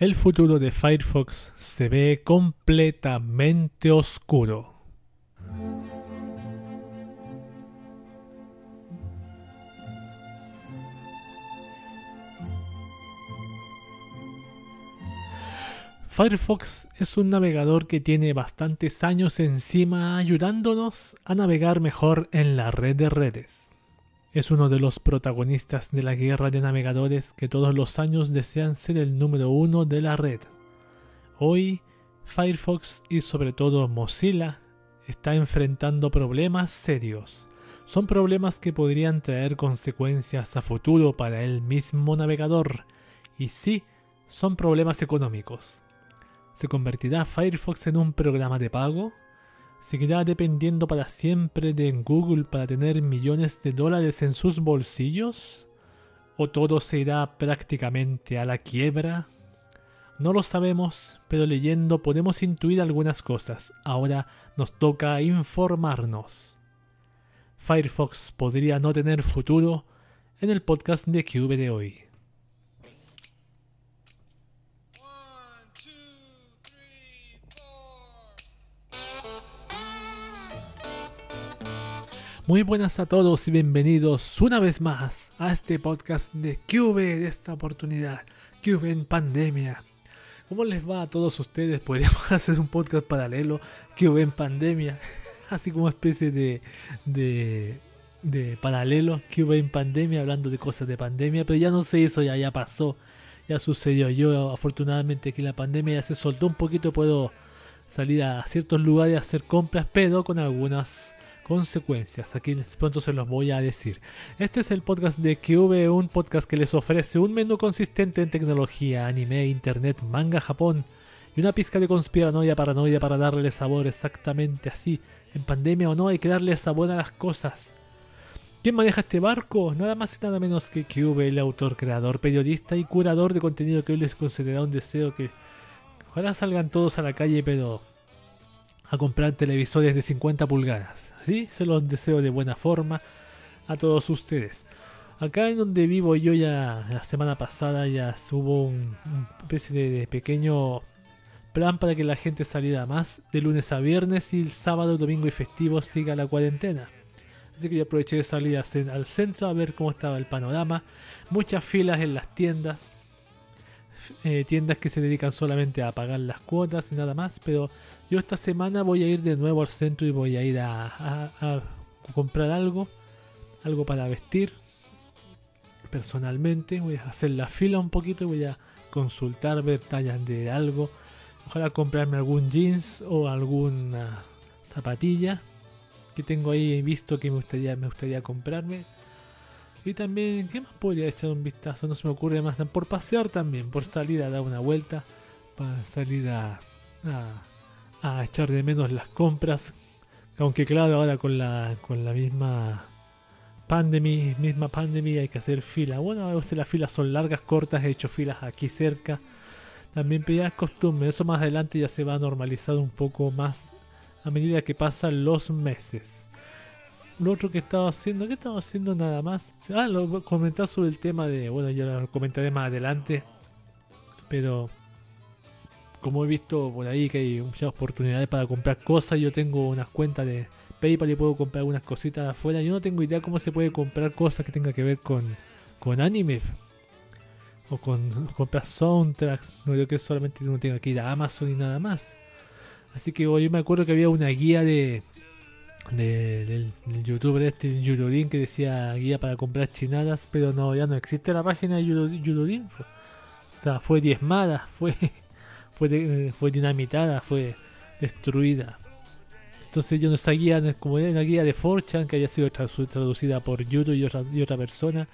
El futuro de Firefox se ve completamente oscuro. Firefox es un navegador que tiene bastantes años encima ayudándonos a navegar mejor en la red de redes. Es uno de los protagonistas de la guerra de navegadores que todos los años desean ser el número uno de la red. Hoy, Firefox y sobre todo Mozilla está enfrentando problemas serios. Son problemas que podrían traer consecuencias a futuro para el mismo navegador. Y sí, son problemas económicos. ¿Se convertirá Firefox en un programa de pago? ¿Seguirá dependiendo para siempre de Google para tener millones de dólares en sus bolsillos? ¿O todo se irá prácticamente a la quiebra? No lo sabemos, pero leyendo podemos intuir algunas cosas. Ahora nos toca informarnos. Firefox podría no tener futuro en el podcast de Cube de hoy. Muy buenas a todos y bienvenidos una vez más a este podcast de Cube de esta oportunidad, Cube en pandemia. ¿Cómo les va a todos ustedes? Podríamos hacer un podcast paralelo, Cube en pandemia, así como especie de, de, de paralelo, Cube en pandemia, hablando de cosas de pandemia, pero ya no se hizo, ya, ya pasó, ya sucedió. Yo afortunadamente que la pandemia ya se soltó un poquito, puedo salir a ciertos lugares a hacer compras, pero con algunas consecuencias. Aquí pronto se los voy a decir. Este es el podcast de QV, un podcast que les ofrece un menú consistente en tecnología, anime, internet, manga, Japón y una pizca de conspiranoia, paranoia para darle sabor exactamente así. En pandemia o no, hay que darle sabor a las cosas. ¿Quién maneja este barco? Nada más y nada menos que QV, el autor, creador, periodista y curador de contenido que hoy les concederá un deseo que ojalá salgan todos a la calle, pero a comprar televisores de 50 pulgadas. Así se los deseo de buena forma a todos ustedes. Acá en donde vivo yo ya la semana pasada ya hubo un, especie de, pequeño plan para que la gente saliera más de lunes a viernes y el sábado, domingo y festivo siga la cuarentena. Así que yo aproveché de salir al centro a ver cómo estaba el panorama. Muchas filas en las tiendas. Eh, tiendas que se dedican solamente a pagar las cuotas y nada más. Pero yo esta semana voy a ir de nuevo al centro y voy a ir a, comprar algo, algo para vestir. Personalmente voy a hacer la fila un poquito y voy a consultar, ver tallas de algo. Ojalá comprarme algún jeans o alguna zapatilla que tengo ahí visto que me gustaría, me gustaría comprarme. Y también, ¿qué más podría echar un vistazo? No se me ocurre más. Por pasear también, por salir a dar una vuelta, para salir a a echar de menos las compras. Aunque claro, ahora con la, con la misma pandemia, misma pandemia hay que hacer fila. Bueno, a veces las filas son largas, cortas, he hecho filas aquí cerca. También es costumbre, eso más adelante ya se va a normalizar un poco más a medida que pasan los meses. Lo otro que estaba haciendo, ¿qué estaba haciendo nada más? Ah, lo comentar sobre el tema de, bueno, ya lo comentaré más adelante. Pero como he visto por ahí que hay muchas oportunidades para comprar cosas, yo tengo unas cuentas de PayPal y puedo comprar algunas cositas afuera. Yo no tengo idea cómo se puede comprar cosas que tenga que ver con, con anime. O con comprar soundtracks. No creo que solamente uno tenga que ir a Amazon y nada más. Así que yo me acuerdo que había una guía de, del, youtuber este Yururin que decía guía para comprar chinadas, pero no, ya no existe la página de Yururin. O sea, fue diezmada, fue fue, dinamitada, fue destruida. Entonces yo no sabía como era una guía de Forchan que había sido traducida por YouTube y otra, y otra persona.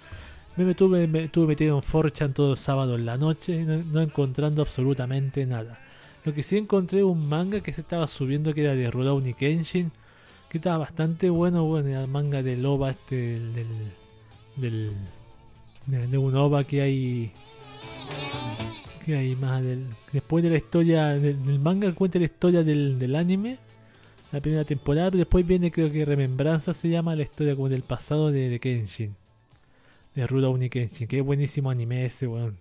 Me, tuve, me tuve metido en Forchan todo el sábado en la noche, no, encontrando absolutamente nada. Lo que sí encontré un manga que se estaba subiendo que era de Rurouni Kenshin, que estaba bastante bueno, bueno, era el manga de Loba este del, del, del de un OVA que hay hay más del, después de la historia del, manga cuenta la historia del, anime la primera temporada después viene creo que Remembranza se llama la historia como del pasado de, Kenshin de Rurouni Kenshin que buenísimo anime ese weón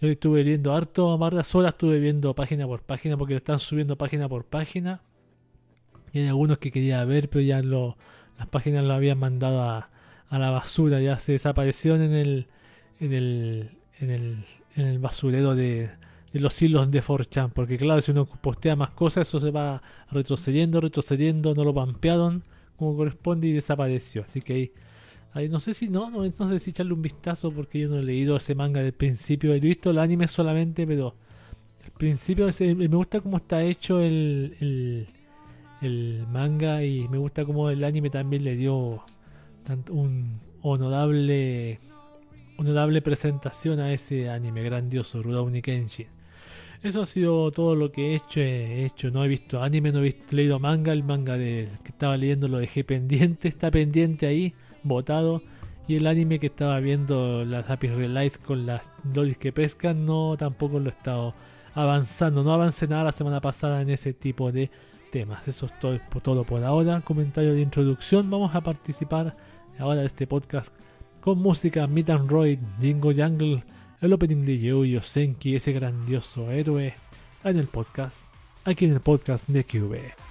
Yo estuve viendo harto, varias horas estuve viendo página por página porque lo están subiendo página por página. Y hay algunos que quería ver, pero ya las páginas lo habían mandado a, a la basura, ya se desaparecieron en el, en el, en el, en el basurero de, de los hilos de 4chan. Porque claro, si uno postea más cosas, eso se va retrocediendo, retrocediendo, no lo pampearon como corresponde y desapareció. Así que ahí no sé si no, no, sé si echarle un vistazo porque yo no he leído ese manga del principio. He visto el anime solamente, pero el principio me gusta cómo está hecho el, el, manga y me gusta cómo el anime también le dio un honorable honorable presentación a ese anime grandioso, Rurouni Kenshin. Eso ha sido todo lo que he hecho. He hecho, no he visto anime, no he leído manga. El manga de, que estaba leyendo lo dejé pendiente, está pendiente ahí votado. Y el anime que estaba viendo, las Happy Life con las lolis que pescan, no tampoco lo he estado avanzando. No avancé nada la semana pasada en ese tipo de temas. Eso es todo, todo por ahora. Comentario de introducción. Vamos a participar ahora de este podcast con música Meet and Roy, Jingo Jungle, el opening de Yo Senki, ese grandioso héroe, en el podcast, aquí en el podcast de QV.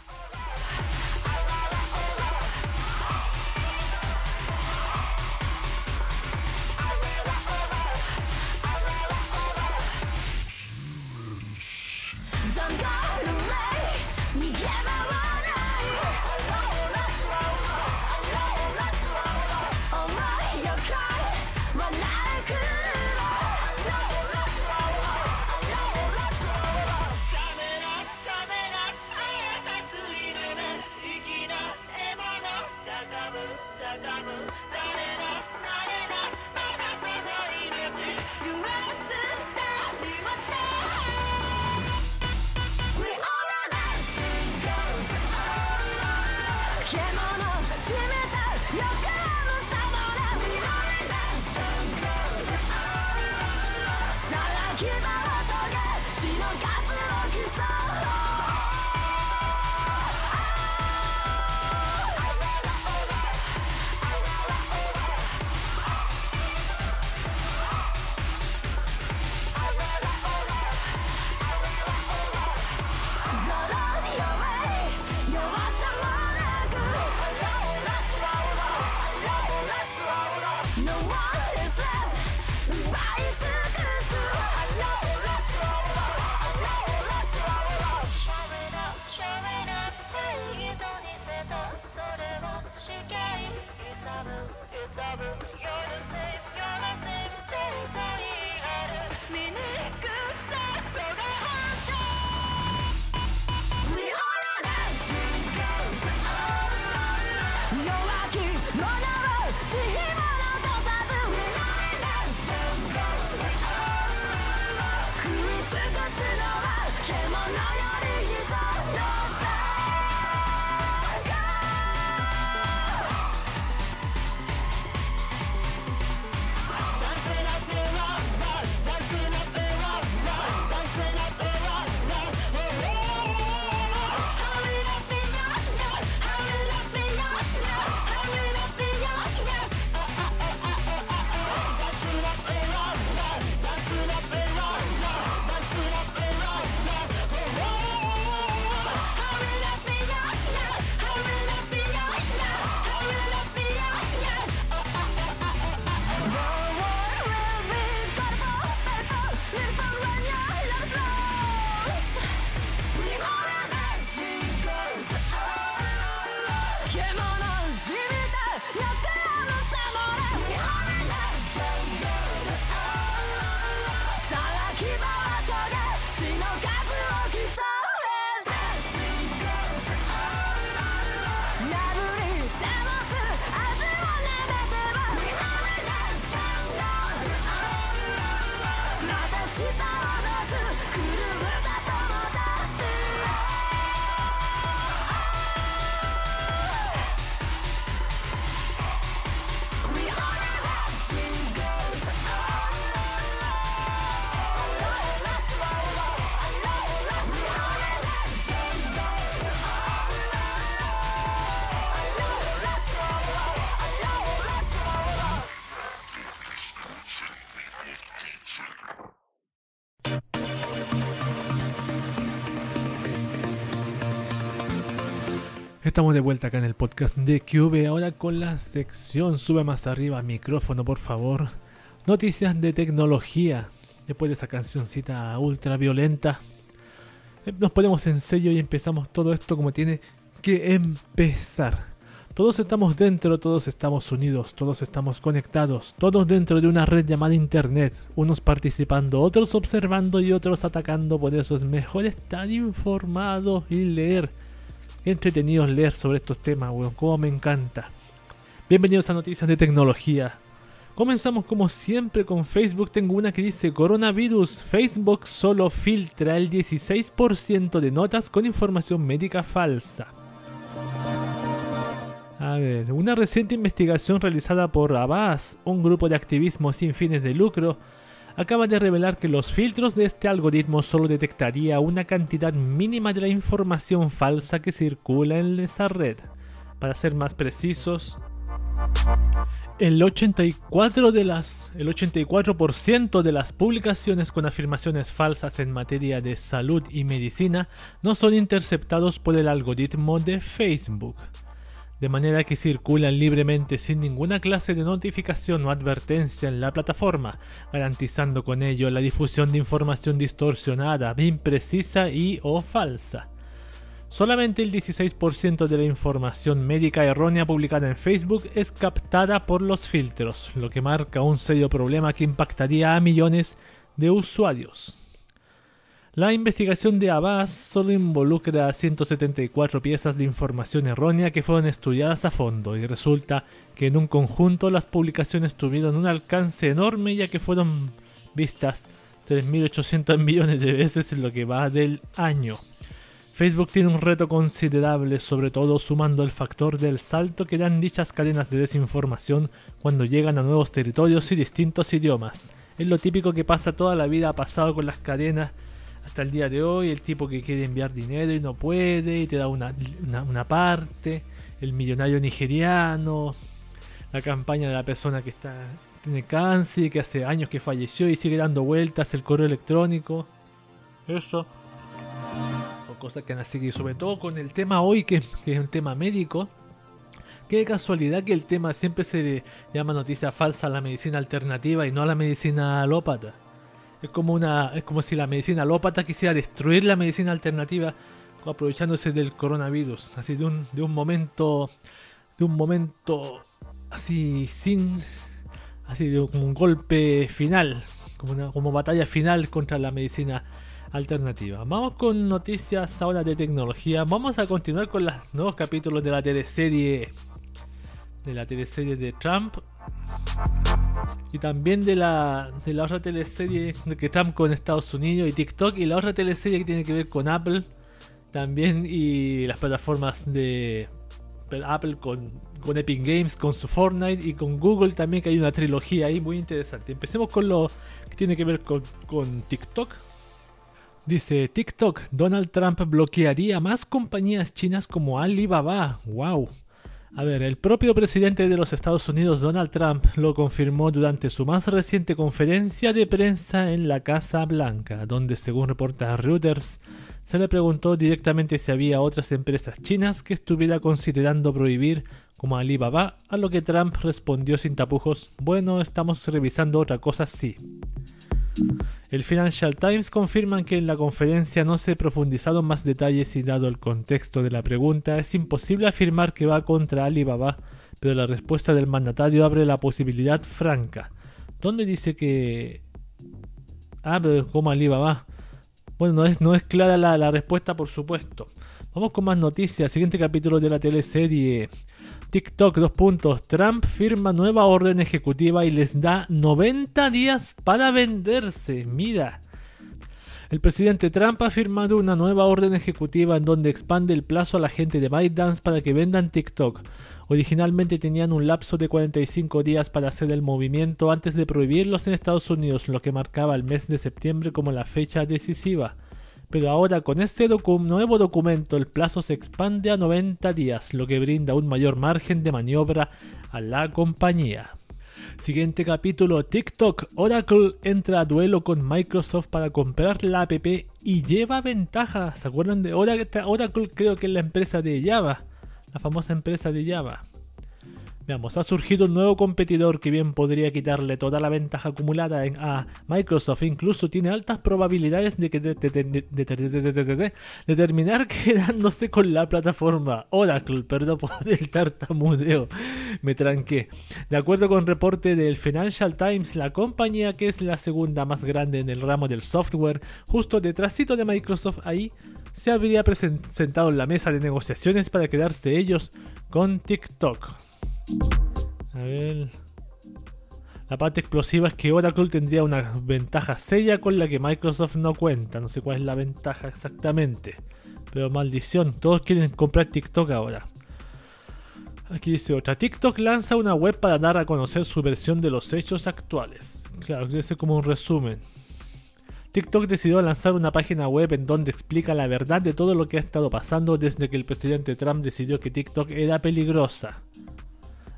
Estamos de vuelta acá en el podcast de QV, ahora con la sección Sube más arriba, micrófono por favor. Noticias de tecnología. Después de esa cancioncita ultra violenta, eh, nos ponemos en sello y empezamos todo esto como tiene que empezar. Todos estamos dentro, todos estamos unidos, todos estamos conectados, todos dentro de una red llamada Internet, unos participando, otros observando y otros atacando, por eso es mejor estar informado y leer entretenidos leer sobre estos temas, weón. Como me encanta. Bienvenidos a Noticias de Tecnología. Comenzamos como siempre con Facebook. Tengo una que dice coronavirus. Facebook solo filtra el 16% de notas con información médica falsa. A ver, una reciente investigación realizada por Abbas, un grupo de activismo sin fines de lucro, acaba de revelar que los filtros de este algoritmo solo detectaría una cantidad mínima de la información falsa que circula en esa red. Para ser más precisos, el 84%, de las, el 84 de las publicaciones con afirmaciones falsas en materia de salud y medicina no son interceptados por el algoritmo de Facebook de manera que circulan libremente sin ninguna clase de notificación o advertencia en la plataforma, garantizando con ello la difusión de información distorsionada, imprecisa y o falsa. Solamente el 16% de la información médica errónea publicada en Facebook es captada por los filtros, lo que marca un serio problema que impactaría a millones de usuarios. La investigación de Abbas solo involucra 174 piezas de información errónea que fueron estudiadas a fondo y resulta que en un conjunto las publicaciones tuvieron un alcance enorme ya que fueron vistas 3.800 millones de veces en lo que va del año. Facebook tiene un reto considerable, sobre todo sumando el factor del salto que dan dichas cadenas de desinformación cuando llegan a nuevos territorios y distintos idiomas. Es lo típico que pasa toda la vida ha pasado con las cadenas hasta el día de hoy, el tipo que quiere enviar dinero y no puede, y te da una, parte, el millonario nigeriano, la campaña de la persona que está tiene cáncer, que hace años que falleció y sigue dando vueltas, el correo electrónico, eso, o cosas que han seguido, sobre todo con el tema hoy, que, que es un tema médico. Qué casualidad que el tema siempre se llama noticia falsa a la medicina alternativa y no a la medicina alópata. Es como una, es como si la medicina alópata quisiera destruir la medicina alternativa aprovechándose del coronavirus, así de un, de un momento, de un momento así sin, así de un golpe final, como una como batalla final contra la medicina alternativa. Vamos con noticias ahora de tecnología. Vamos a continuar con los nuevos capítulos de la teleserie de la teleserie de Trump y también de la, de la otra teleserie que Trump con Estados Unidos y TikTok y la otra teleserie que tiene que ver con Apple también y las plataformas de Apple con, con Epic Games, con su Fortnite y con Google también que hay una trilogía ahí muy interesante. Empecemos con lo que tiene que ver con, con TikTok. Dice TikTok, Donald Trump bloquearía más compañías chinas como Alibaba. ¡Wow! A ver, el propio presidente de los Estados Unidos, Donald Trump, lo confirmó durante su más reciente conferencia de prensa en la Casa Blanca, donde, según reporta Reuters, se le preguntó directamente si había otras empresas chinas que estuviera considerando prohibir, como Alibaba, a lo que Trump respondió sin tapujos, bueno, estamos revisando otra cosa, sí. El Financial Times confirma que en la conferencia no se profundizaron más detalles y dado el contexto de la pregunta es imposible afirmar que va contra Alibaba, pero la respuesta del mandatario abre la posibilidad franca. ¿Dónde dice que... Ah, pero como Alibaba. Bueno, no es, no es clara la, la respuesta, por supuesto. Vamos con más noticias. Siguiente capítulo de la teleserie. TikTok, dos puntos. Trump firma nueva orden ejecutiva y les da 90 días para venderse. Mira. El presidente Trump ha firmado una nueva orden ejecutiva en donde expande el plazo a la gente de ByteDance para que vendan TikTok. Originalmente tenían un lapso de 45 días para hacer el movimiento antes de prohibirlos en Estados Unidos, lo que marcaba el mes de septiembre como la fecha decisiva pero ahora con este nuevo documento el plazo se expande a 90 días, lo que brinda un mayor margen de maniobra a la compañía. Siguiente capítulo, TikTok. Oracle entra a duelo con Microsoft para comprar la app y lleva ventaja. ¿Se acuerdan de Oracle? Oracle creo que es la empresa de Java. la famosa empresa de Java. Veamos, ha surgido un nuevo competidor que bien podría quitarle toda la ventaja acumulada a Microsoft. Incluso tiene altas probabilidades de que terminar quedándose con la plataforma Oracle. Perdón por el tartamudeo, me tranqué. De acuerdo con reporte del Financial Times, la compañía que es la segunda más grande en el ramo del software, justo detrásito de Microsoft ahí, se habría presentado en la mesa de negociaciones para quedarse ellos con TikTok. A ver. La parte explosiva es que Oracle tendría una ventaja seria con la que Microsoft no cuenta. No sé cuál es la ventaja exactamente. Pero maldición, todos quieren comprar TikTok ahora. Aquí dice otra. TikTok lanza una web para dar a conocer su versión de los hechos actuales. Claro, ser como un resumen. TikTok decidió lanzar una página web en donde explica la verdad de todo lo que ha estado pasando desde que el presidente Trump decidió que TikTok era peligrosa.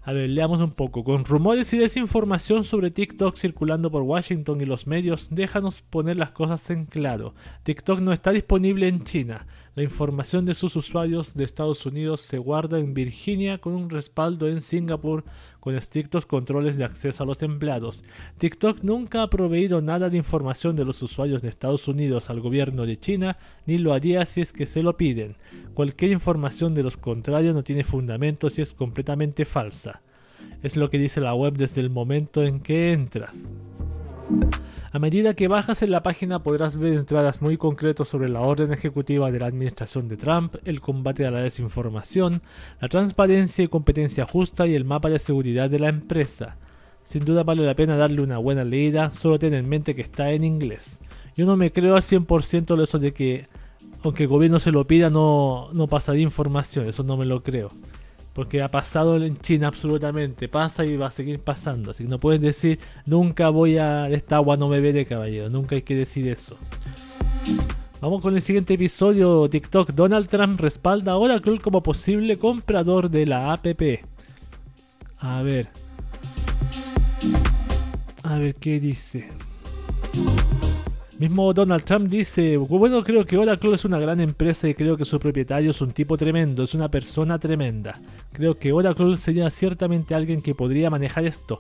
A ver, leamos un poco. Con rumores y desinformación sobre TikTok circulando por Washington y los medios, déjanos poner las cosas en claro. TikTok no está disponible en China. La información de sus usuarios de Estados Unidos se guarda en Virginia con un respaldo en Singapur con estrictos controles de acceso a los empleados. TikTok nunca ha proveído nada de información de los usuarios de Estados Unidos al gobierno de China, ni lo haría si es que se lo piden. Cualquier información de los contrarios no tiene fundamentos y es completamente falsa. Es lo que dice la web desde el momento en que entras. A medida que bajas en la página podrás ver entradas muy concretas sobre la orden ejecutiva de la administración de Trump, el combate a la desinformación, la transparencia y competencia justa y el mapa de seguridad de la empresa. Sin duda vale la pena darle una buena leída, solo ten en mente que está en inglés. Yo no me creo al 100% de eso de que aunque el gobierno se lo pida no, no pasaría información, eso no me lo creo. Porque ha pasado en China absolutamente, pasa y va a seguir pasando. Así que no puedes decir, nunca voy a esta agua no beberé, caballero. Nunca hay que decir eso. Vamos con el siguiente episodio. TikTok. Donald Trump respalda a Oracle como posible comprador de la APP. A ver. A ver qué dice. Mismo Donald Trump dice, bueno, creo que Oracle es una gran empresa y creo que su propietario es un tipo tremendo, es una persona tremenda. Creo que Oracle sería ciertamente alguien que podría manejar esto.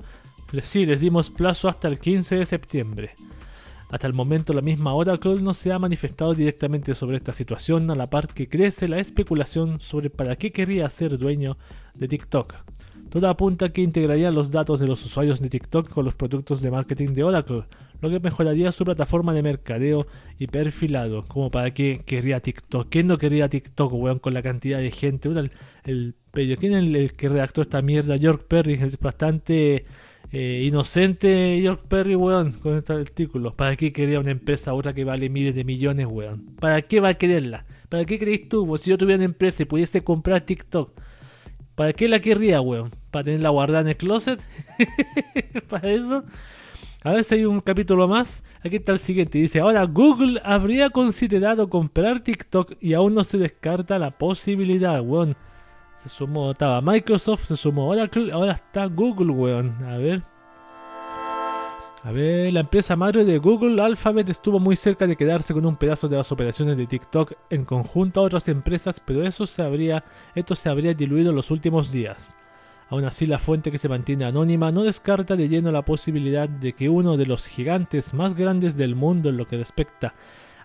Sí, les dimos plazo hasta el 15 de septiembre. Hasta el momento la misma Oracle no se ha manifestado directamente sobre esta situación, a la par que crece la especulación sobre para qué querría ser dueño de TikTok. Todo apunta que integraría los datos de los usuarios de TikTok con los productos de marketing de Oracle, lo que mejoraría su plataforma de mercadeo y perfilado. Como para qué querría TikTok. ¿Quién no quería TikTok, weón, con la cantidad de gente? el, el, ¿Quién es el, que redactó esta mierda? York Perry, es bastante eh, inocente York Perry, weón, con este artículo. ¿Para qué quería una empresa otra que vale miles de millones, weón? ¿Para qué va a quererla? ¿Para qué creéis tú? si yo tuviera una empresa y pudiese comprar TikTok ¿Para qué la querría, weón? ¿Para tenerla guardada en el closet? ¿Para eso? A ver si hay un capítulo más. Aquí está el siguiente. Dice, ahora Google habría considerado comprar TikTok y aún no se descarta la posibilidad, weón. Se sumó, estaba Microsoft, se sumó ahora está Google, weón. A ver. A ver, la empresa madre de Google, Alphabet, estuvo muy cerca de quedarse con un pedazo de las operaciones de TikTok en conjunto a otras empresas, pero eso se habría, esto se habría diluido en los últimos días. Aún así, la fuente que se mantiene anónima no descarta de lleno la posibilidad de que uno de los gigantes más grandes del mundo en lo que respecta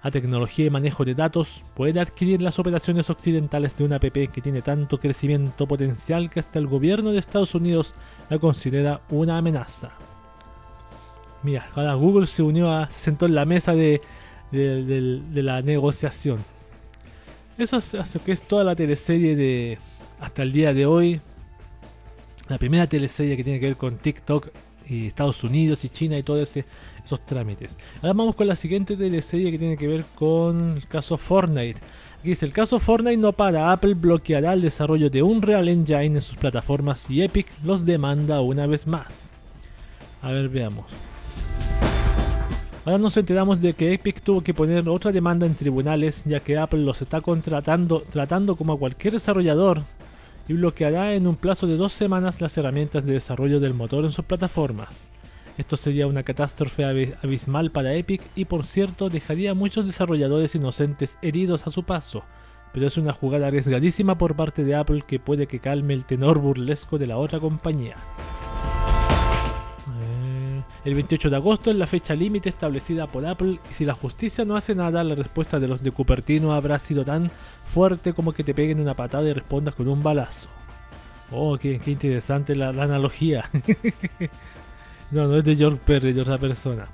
a tecnología y manejo de datos pueda adquirir las operaciones occidentales de una app que tiene tanto crecimiento potencial que hasta el gobierno de Estados Unidos la considera una amenaza. Mira, ahora Google se unió a, se sentó en la mesa de, la negociación. Eso es, que es toda la teleserie de hasta el día de hoy. La primera teleserie que tiene que ver con TikTok y Estados Unidos y China y todos esos trámites. Ahora vamos con la siguiente teleserie que tiene que ver con el caso Fortnite. Aquí dice, el caso Fortnite no para, Apple bloqueará el desarrollo de un Real Engine en sus plataformas y Epic los demanda una vez más. A ver, veamos. Ahora nos enteramos de que Epic tuvo que poner otra demanda en tribunales ya que Apple los está contratando tratando como a cualquier desarrollador y bloqueará en un plazo de dos semanas las herramientas de desarrollo del motor en sus plataformas. Esto sería una catástrofe abismal para Epic y por cierto dejaría a muchos desarrolladores inocentes heridos a su paso. pero es una jugada arriesgadísima por parte de Apple que puede que calme el tenor burlesco de la otra compañía. El 28 de agosto es la fecha límite establecida por Apple y si la justicia no hace nada, la respuesta de los de Cupertino habrá sido tan fuerte como que te peguen una patada y respondas con un balazo. Oh, qué, interesante la, analogía. no, no es de George Perry, de otra persona.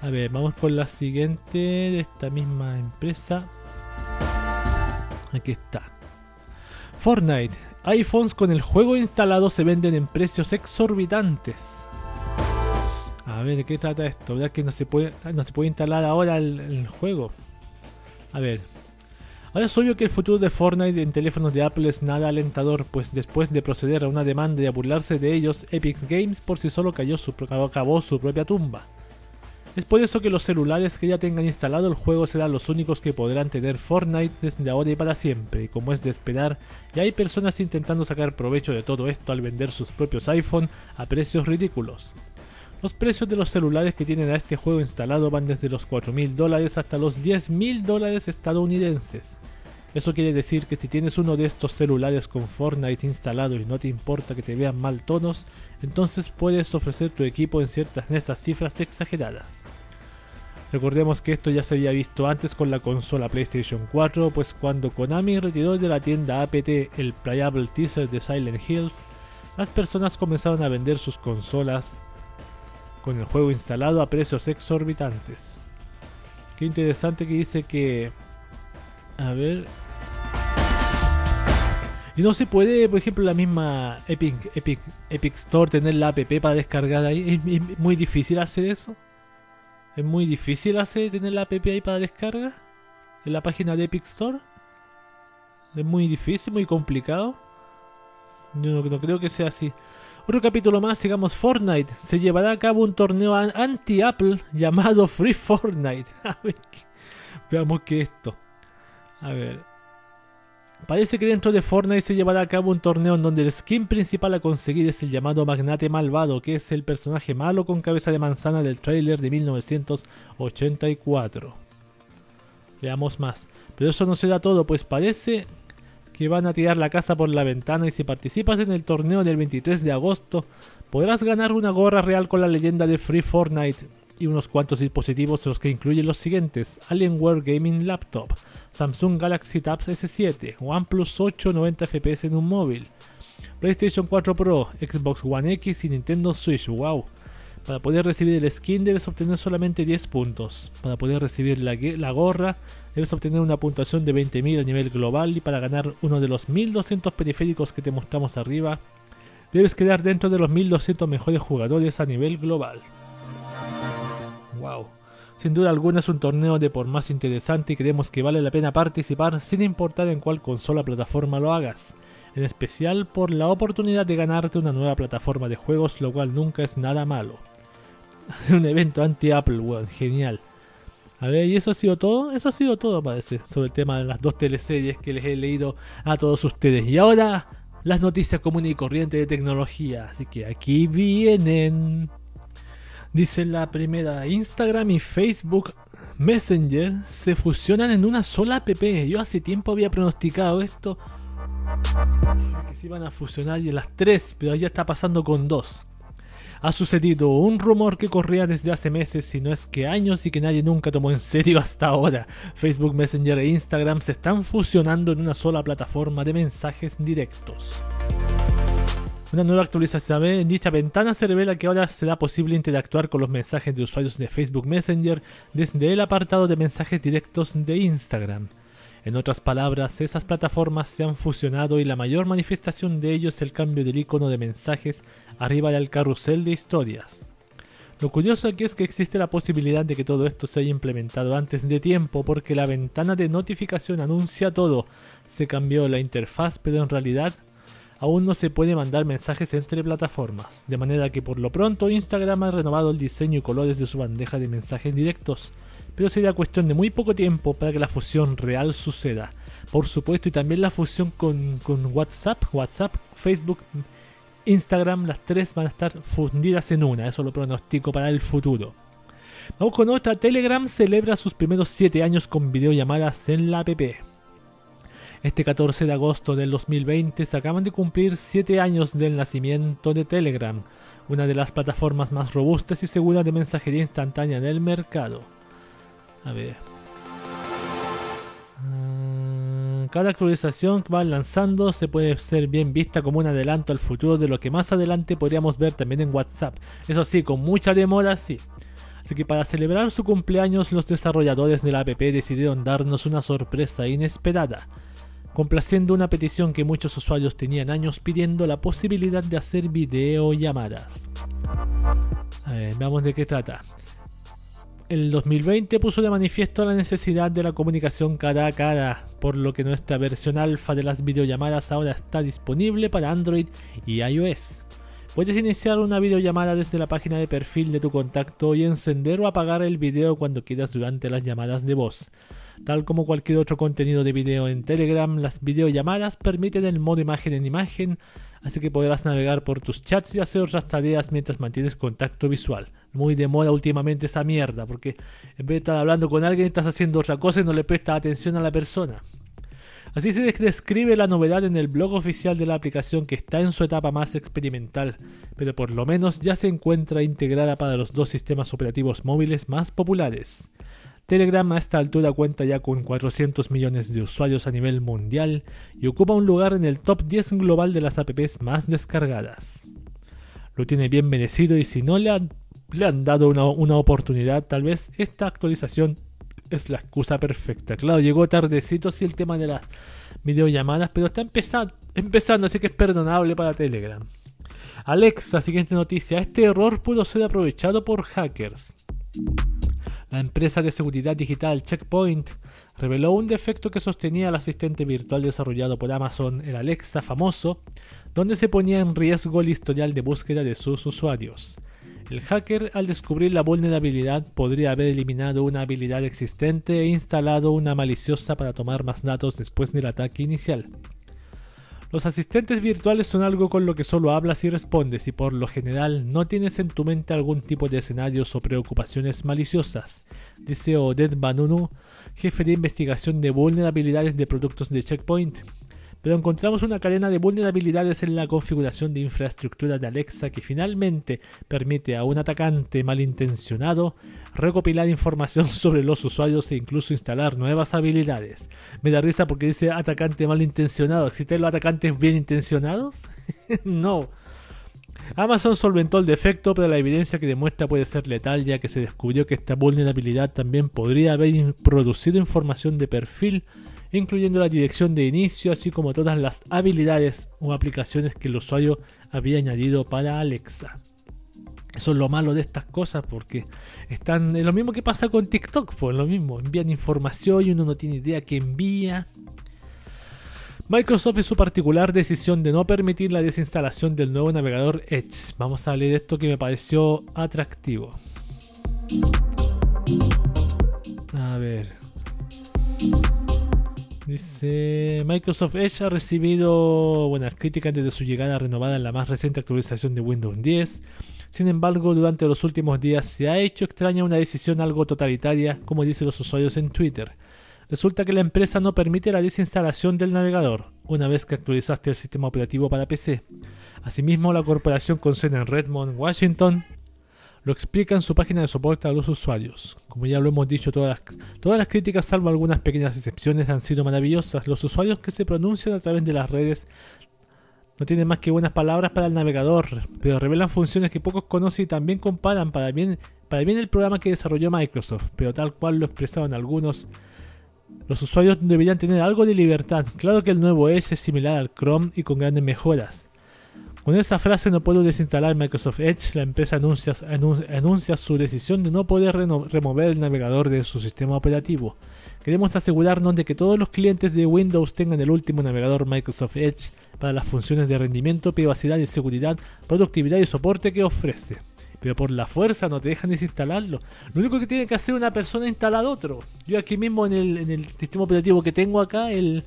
A ver, vamos con la siguiente de esta misma empresa. Aquí está. Fortnite. iPhones con el juego instalado se venden en precios exorbitantes. A ver, ¿de qué trata esto? ¿Verdad que no se puede, no se puede instalar ahora el, juego? A ver. Ahora es obvio que el futuro de Fortnite en teléfonos de Apple es nada alentador, pues después de proceder a una demanda y a burlarse de ellos, Epic Games por sí solo cayó su, acabó su propia tumba. Es por eso que los celulares que ya tengan instalado el juego serán los únicos que podrán tener Fortnite desde ahora y para siempre, y como es de esperar, ya hay personas intentando sacar provecho de todo esto al vender sus propios iPhone a precios ridículos. Los precios de los celulares que tienen a este juego instalado van desde los 4.000 dólares hasta los 10.000 dólares estadounidenses. Eso quiere decir que si tienes uno de estos celulares con Fortnite instalado y no te importa que te vean mal tonos, entonces puedes ofrecer tu equipo en ciertas estas cifras exageradas. Recordemos que esto ya se había visto antes con la consola PlayStation 4, pues cuando Konami retiró de la tienda APT el playable teaser de Silent Hills, las personas comenzaron a vender sus consolas con el juego instalado a precios exorbitantes. Qué interesante que dice que a ver. Y no se puede, por ejemplo, la misma Epic, Epic, Epic Store tener la app para descargar ahí. ¿Es, muy difícil hacer eso? ¿Es muy difícil hacer tener la app ahí para descarga? En la página de Epic Store. Es muy difícil, muy complicado. No creo que sea así. Otro capítulo más, sigamos Fortnite. Se llevará a cabo un torneo anti-Apple llamado Free Fortnite. A ver, veamos qué es esto. A ver. Parece que dentro de Fortnite se llevará a cabo un torneo en donde el skin principal a conseguir es el llamado Magnate Malvado, que es el personaje malo con cabeza de manzana del trailer de 1984. Veamos más. Pero eso no será todo, pues parece que van a tirar la casa por la ventana y si participas en el torneo del 23 de agosto, podrás ganar una gorra real con la leyenda de Free Fortnite y unos cuantos dispositivos los que incluyen los siguientes: Alienware Gaming Laptop, Samsung Galaxy Tabs S7, OnePlus 8 90 FPS en un móvil, PlayStation 4 Pro, Xbox One X y Nintendo Switch. ¡Wow! Para poder recibir el skin debes obtener solamente 10 puntos. Para poder recibir la, la gorra debes obtener una puntuación de 20.000 a nivel global y para ganar uno de los 1200 periféricos que te mostramos arriba, debes quedar dentro de los 1200 mejores jugadores a nivel global. Wow. Sin duda alguna es un torneo de por más interesante y creemos que vale la pena participar sin importar en cuál consola o plataforma lo hagas. En especial por la oportunidad de ganarte una nueva plataforma de juegos, lo cual nunca es nada malo. un evento anti-Apple, weón, genial. A ver, ¿y eso ha sido todo? Eso ha sido todo, parece, sobre el tema de las dos teleseries que les he leído a todos ustedes. Y ahora, las noticias comunes y corrientes de tecnología. Así que aquí vienen. Dice la primera, Instagram y Facebook Messenger se fusionan en una sola app. Yo hace tiempo había pronosticado esto. Que se iban a fusionar y las tres, pero ya está pasando con dos. Ha sucedido un rumor que corría desde hace meses, si no es que años y que nadie nunca tomó en serio hasta ahora. Facebook Messenger e Instagram se están fusionando en una sola plataforma de mensajes directos. Una nueva actualización en dicha ventana se revela que ahora será posible interactuar con los mensajes de usuarios de Facebook Messenger desde el apartado de mensajes directos de Instagram. En otras palabras, esas plataformas se han fusionado y la mayor manifestación de ello es el cambio del icono de mensajes arriba del carrusel de historias. Lo curioso aquí es que existe la posibilidad de que todo esto se haya implementado antes de tiempo porque la ventana de notificación anuncia todo. Se cambió la interfaz, pero en realidad aún no se puede mandar mensajes entre plataformas, de manera que por lo pronto Instagram ha renovado el diseño y colores de su bandeja de mensajes directos, pero sería cuestión de muy poco tiempo para que la fusión real suceda. Por supuesto, y también la fusión con, WhatsApp, WhatsApp, Facebook, Instagram, las tres van a estar fundidas en una, eso lo pronostico para el futuro. Vamos con otra, Telegram celebra sus primeros 7 años con videollamadas en la app. Este 14 de agosto del 2020 se acaban de cumplir 7 años del nacimiento de Telegram, una de las plataformas más robustas y seguras de mensajería instantánea en el mercado. A ver. Cada actualización que van lanzando se puede ser bien vista como un adelanto al futuro de lo que más adelante podríamos ver también en WhatsApp. Eso sí, con mucha demora, sí. Así que para celebrar su cumpleaños los desarrolladores de la app decidieron darnos una sorpresa inesperada, complaciendo una petición que muchos usuarios tenían años pidiendo la posibilidad de hacer videollamadas. A ver, veamos de qué trata. El 2020 puso de manifiesto la necesidad de la comunicación cara a cara, por lo que nuestra versión alfa de las videollamadas ahora está disponible para Android y iOS. Puedes iniciar una videollamada desde la página de perfil de tu contacto y encender o apagar el video cuando quieras durante las llamadas de voz. Tal como cualquier otro contenido de video en Telegram, las videollamadas permiten el modo imagen en imagen, así que podrás navegar por tus chats y hacer otras tareas mientras mantienes contacto visual. Muy de moda últimamente esa mierda, porque en vez de estar hablando con alguien estás haciendo otra cosa y no le prestas atención a la persona. Así se describe la novedad en el blog oficial de la aplicación que está en su etapa más experimental, pero por lo menos ya se encuentra integrada para los dos sistemas operativos móviles más populares. Telegram a esta altura cuenta ya con 400 millones de usuarios a nivel mundial y ocupa un lugar en el top 10 global de las apps más descargadas. Lo tiene bien merecido y si no le han, dado una, una oportunidad, tal vez esta actualización es la excusa perfecta. Claro, llegó tardecito sí el tema de las videollamadas, pero está empezando, empezando, así que es perdonable para Telegram. Alexa, siguiente noticia. Este error pudo ser aprovechado por hackers. La empresa de seguridad digital Checkpoint reveló un defecto que sostenía el asistente virtual desarrollado por Amazon, el Alexa famoso, donde se ponía en riesgo el historial de búsqueda de sus usuarios. El hacker, al descubrir la vulnerabilidad, podría haber eliminado una habilidad existente e instalado una maliciosa para tomar más datos después del ataque inicial. Los asistentes virtuales son algo con lo que solo hablas y respondes y por lo general no tienes en tu mente algún tipo de escenarios o preocupaciones maliciosas, dice Oded Banunu, jefe de investigación de vulnerabilidades de productos de Checkpoint pero encontramos una cadena de vulnerabilidades en la configuración de infraestructura de Alexa que finalmente permite a un atacante malintencionado recopilar información sobre los usuarios e incluso instalar nuevas habilidades. Me da risa porque dice atacante malintencionado. ¿Existen los atacantes bien intencionados? no. Amazon solventó el defecto, pero la evidencia que demuestra puede ser letal ya que se descubrió que esta vulnerabilidad también podría haber producido información de perfil incluyendo la dirección de inicio, así como todas las habilidades o aplicaciones que el usuario había añadido para Alexa. Eso es lo malo de estas cosas porque están. Es lo mismo que pasa con TikTok, pues lo mismo. Envían información y uno no tiene idea que envía. Microsoft y su particular decisión de no permitir la desinstalación del nuevo navegador Edge. Vamos a leer esto que me pareció atractivo. A ver. Dice, Microsoft Edge ha recibido buenas críticas desde su llegada renovada en la más reciente actualización de Windows 10. Sin embargo, durante los últimos días se ha hecho extraña una decisión algo totalitaria, como dicen los usuarios en Twitter. Resulta que la empresa no permite la desinstalación del navegador, una vez que actualizaste el sistema operativo para PC. Asimismo, la corporación con sede en Redmond, Washington, lo explica en su página de soporte a los usuarios. Como ya lo hemos dicho, todas las, críticas, salvo algunas pequeñas excepciones, han sido maravillosas. Los usuarios que se pronuncian a través de las redes no tienen más que buenas palabras para el navegador, pero revelan funciones que pocos conocen y también comparan para bien, para bien el programa que desarrolló Microsoft, pero tal cual lo expresaron algunos. Los usuarios deberían tener algo de libertad. Claro que el nuevo Edge es similar al Chrome y con grandes mejoras. Con esa frase no puedo desinstalar Microsoft Edge, la empresa anuncia, su decisión de no poder remover el navegador de su sistema operativo. Queremos asegurarnos de que todos los clientes de Windows tengan el último navegador Microsoft Edge para las funciones de rendimiento, privacidad y seguridad, productividad y soporte que ofrece. Pero por la fuerza no te dejan desinstalarlo. Lo único que tiene que hacer una persona es instalar otro. Yo aquí mismo en el, sistema operativo que tengo acá, el,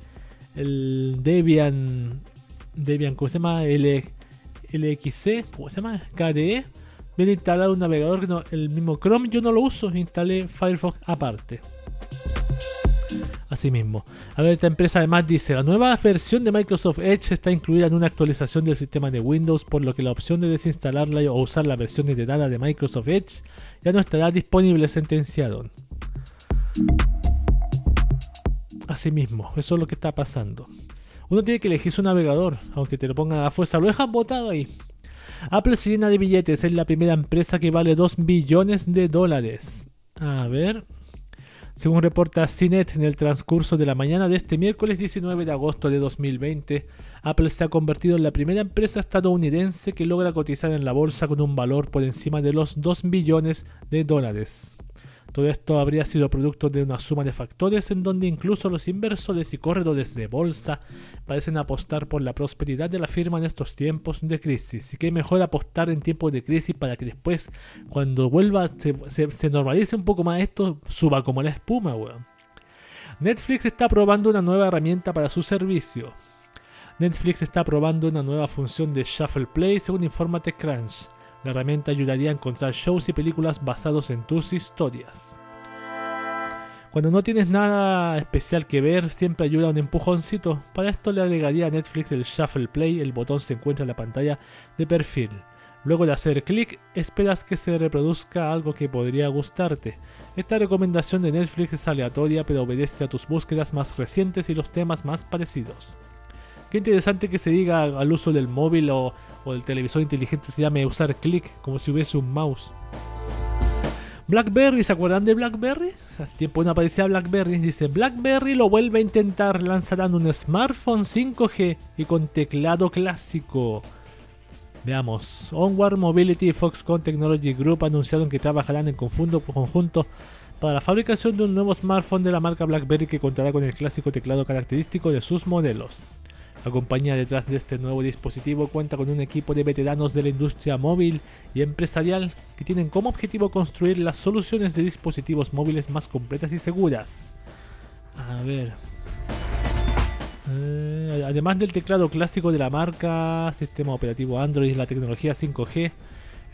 el Debian, Debian, ¿cómo se llama? El, LXC, ¿cómo se llama? KDE. Viene instalado un navegador que el mismo Chrome yo no lo uso, instalé Firefox aparte. Así mismo. A ver, esta empresa además dice, la nueva versión de Microsoft Edge está incluida en una actualización del sistema de Windows, por lo que la opción de desinstalarla o usar la versión heredada de Microsoft Edge ya no estará disponible, sentenciaron. Así mismo, eso es lo que está pasando. Uno tiene que elegir su navegador, aunque te lo pongan a fuerza. Lo dejan botado ahí. Apple se llena de billetes, es la primera empresa que vale 2 billones de dólares. A ver. Según reporta CNET en el transcurso de la mañana de este miércoles 19 de agosto de 2020, Apple se ha convertido en la primera empresa estadounidense que logra cotizar en la bolsa con un valor por encima de los 2 billones de dólares. Todo esto habría sido producto de una suma de factores en donde incluso los inversores y corredores de bolsa parecen apostar por la prosperidad de la firma en estos tiempos de crisis. Y que mejor apostar en tiempos de crisis para que después, cuando vuelva, se, normalice un poco más esto, suba como la espuma, weón. Netflix está probando una nueva herramienta para su servicio. Netflix está probando una nueva función de Shuffle Play según informa TechCrunch. La herramienta ayudaría a encontrar shows y películas basados en tus historias. Cuando no tienes nada especial que ver, siempre ayuda un empujoncito. Para esto le agregaría a Netflix el Shuffle Play, el botón se encuentra en la pantalla de perfil. Luego de hacer clic, esperas que se reproduzca algo que podría gustarte. Esta recomendación de Netflix es aleatoria, pero obedece a tus búsquedas más recientes y los temas más parecidos. Qué interesante que se diga al uso del móvil o, o el televisor inteligente se llame usar clic, como si hubiese un mouse. BlackBerry, ¿se acuerdan de BlackBerry? Hace tiempo no aparecía BlackBerry. Dice, BlackBerry lo vuelve a intentar. Lanzarán un smartphone 5G y con teclado clásico. Veamos. Onward Mobility y Foxconn Technology Group anunciaron que trabajarán en conjunto para la fabricación de un nuevo smartphone de la marca BlackBerry que contará con el clásico teclado característico de sus modelos. La compañía detrás de este nuevo dispositivo cuenta con un equipo de veteranos de la industria móvil y empresarial que tienen como objetivo construir las soluciones de dispositivos móviles más completas y seguras. A ver. Eh, además del teclado clásico de la marca, sistema operativo Android y la tecnología 5G,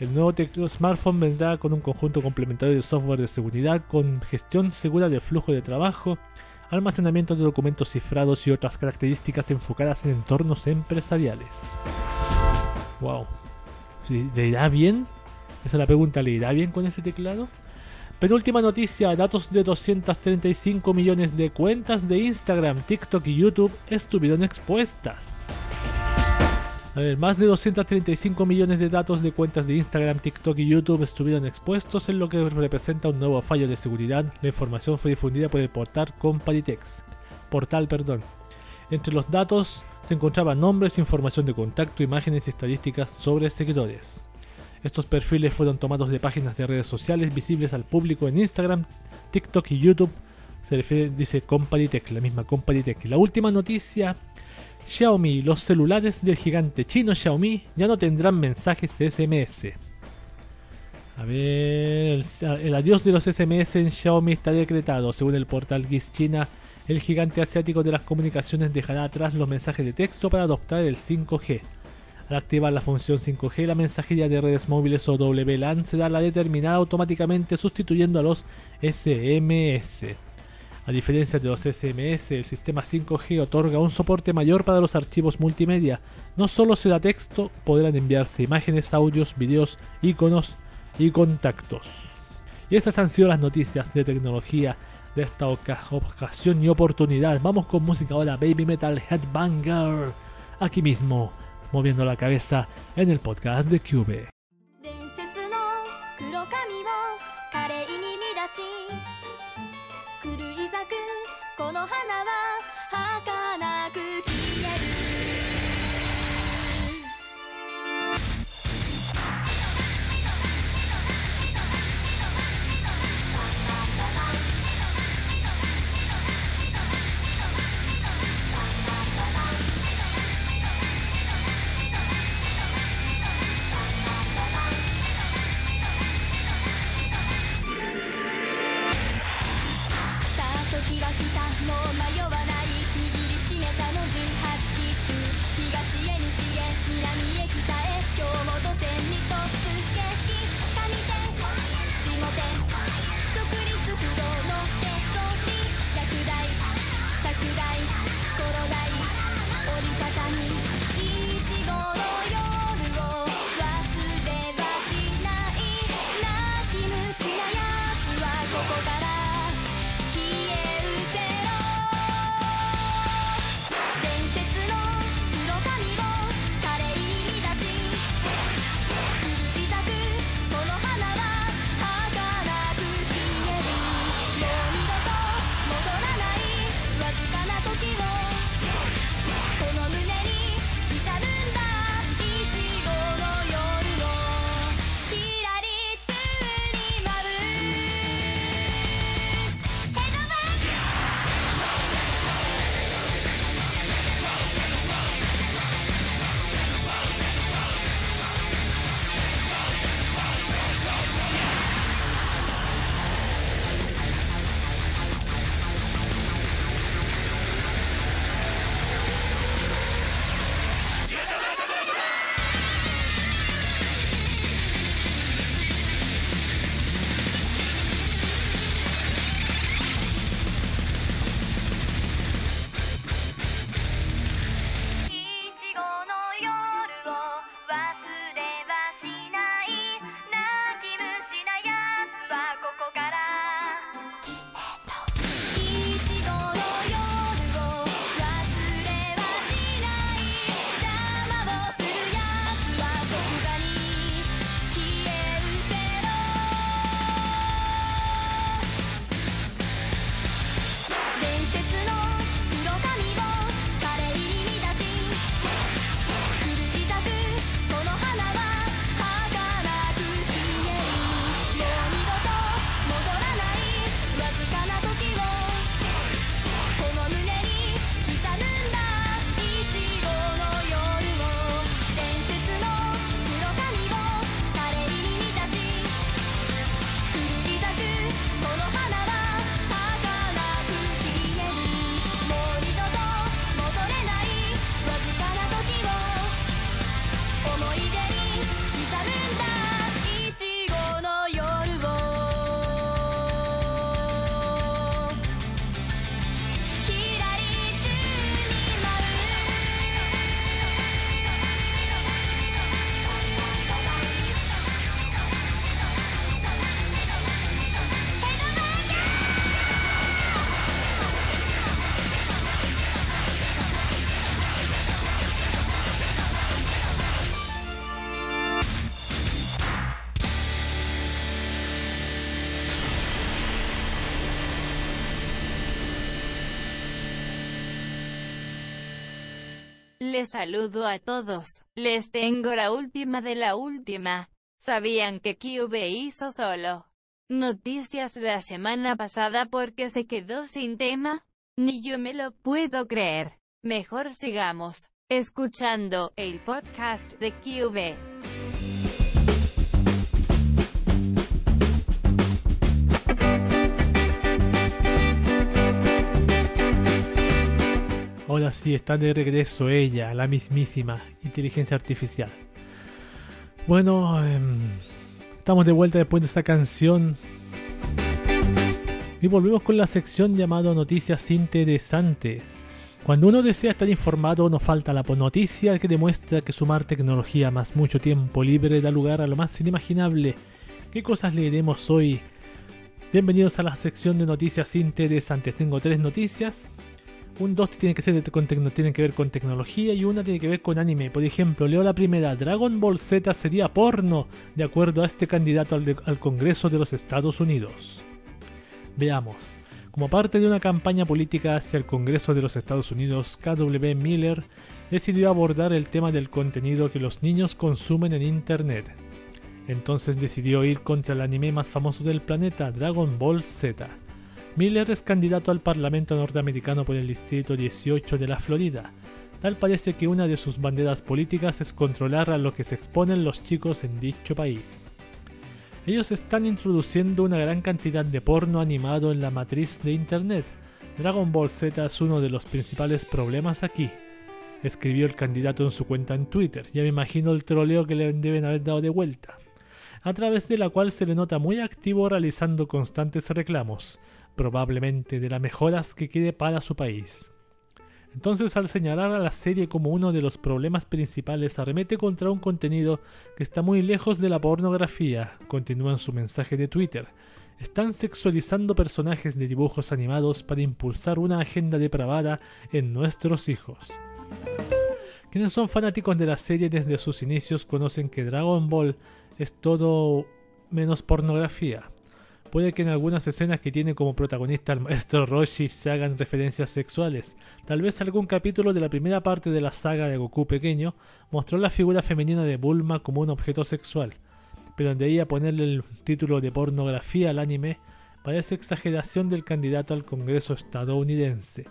el nuevo smartphone vendrá con un conjunto complementario de software de seguridad con gestión segura del flujo de trabajo almacenamiento de documentos cifrados y otras características enfocadas en entornos empresariales. Wow. ¿Le irá bien? Esa es la pregunta, ¿le irá bien con ese teclado? Penúltima noticia, datos de 235 millones de cuentas de Instagram, TikTok y YouTube estuvieron expuestas. A ver, más de 235 millones de datos de cuentas de Instagram, TikTok y YouTube estuvieron expuestos en lo que representa un nuevo fallo de seguridad. La información fue difundida por el portal Comparitex. Portal, perdón. Entre los datos se encontraban nombres, información de contacto, imágenes y estadísticas sobre seguidores. Estos perfiles fueron tomados de páginas de redes sociales visibles al público en Instagram, TikTok y YouTube. Se refiere, dice Comparitex, la misma Comparitex. La última noticia Xiaomi, los celulares del gigante chino Xiaomi ya no tendrán mensajes SMS. A ver, el, adiós de los SMS en Xiaomi está decretado. Según el portal GIS China, el gigante asiático de las comunicaciones dejará atrás los mensajes de texto para adoptar el 5G. Al activar la función 5G, la mensajería de redes móviles o WLAN será la determinada automáticamente sustituyendo a los SMS. A diferencia de los SMS, el sistema 5G otorga un soporte mayor para los archivos multimedia. No solo será texto, podrán enviarse imágenes, audios, videos, iconos y contactos. Y esas han sido las noticias de tecnología de esta ocasión y oportunidad. Vamos con música ahora, Baby Metal Headbanger. Aquí mismo, moviendo la cabeza en el podcast de Cube. Saludo a todos. Les tengo la última de la última. ¿Sabían que QB hizo solo noticias la semana pasada porque se quedó sin tema? Ni yo me lo puedo creer. Mejor sigamos escuchando el podcast de QB. Ahora sí, está de regreso ella, la mismísima inteligencia artificial. Bueno, em, estamos de vuelta después de esta canción. Y volvemos con la sección llamada Noticias Interesantes. Cuando uno desea estar informado, nos falta la noticia que demuestra que sumar tecnología más mucho tiempo libre da lugar a lo más inimaginable. ¿Qué cosas leeremos hoy? Bienvenidos a la sección de noticias interesantes. Tengo tres noticias un dos tiene que, ser con que ver con tecnología y una tiene que ver con anime. Por ejemplo, leo la primera, Dragon Ball Z sería porno, de acuerdo a este candidato al, al Congreso de los Estados Unidos. Veamos. Como parte de una campaña política hacia el Congreso de los Estados Unidos, KW Miller decidió abordar el tema del contenido que los niños consumen en Internet. Entonces decidió ir contra el anime más famoso del planeta, Dragon Ball Z Miller es candidato al Parlamento norteamericano por el Distrito 18 de la Florida. Tal parece que una de sus banderas políticas es controlar a lo que se exponen los chicos en dicho país. Ellos están introduciendo una gran cantidad de porno animado en la matriz de Internet. Dragon Ball Z es uno de los principales problemas aquí. Escribió el candidato en su cuenta en Twitter, ya me imagino el troleo que le deben haber dado de vuelta, a través de la cual se le nota muy activo realizando constantes reclamos probablemente de las mejoras que quede para su país. Entonces al señalar a la serie como uno de los problemas principales arremete contra un contenido que está muy lejos de la pornografía, continúa en su mensaje de Twitter. Están sexualizando personajes de dibujos animados para impulsar una agenda depravada en nuestros hijos. Quienes son fanáticos de la serie desde sus inicios conocen que Dragon Ball es todo menos pornografía. Puede que en algunas escenas que tiene como protagonista el maestro Roshi se hagan referencias sexuales. Tal vez algún capítulo de la primera parte de la saga de Goku pequeño mostró la figura femenina de Bulma como un objeto sexual. Pero de ahí a ponerle el título de pornografía al anime parece exageración del candidato al Congreso estadounidense.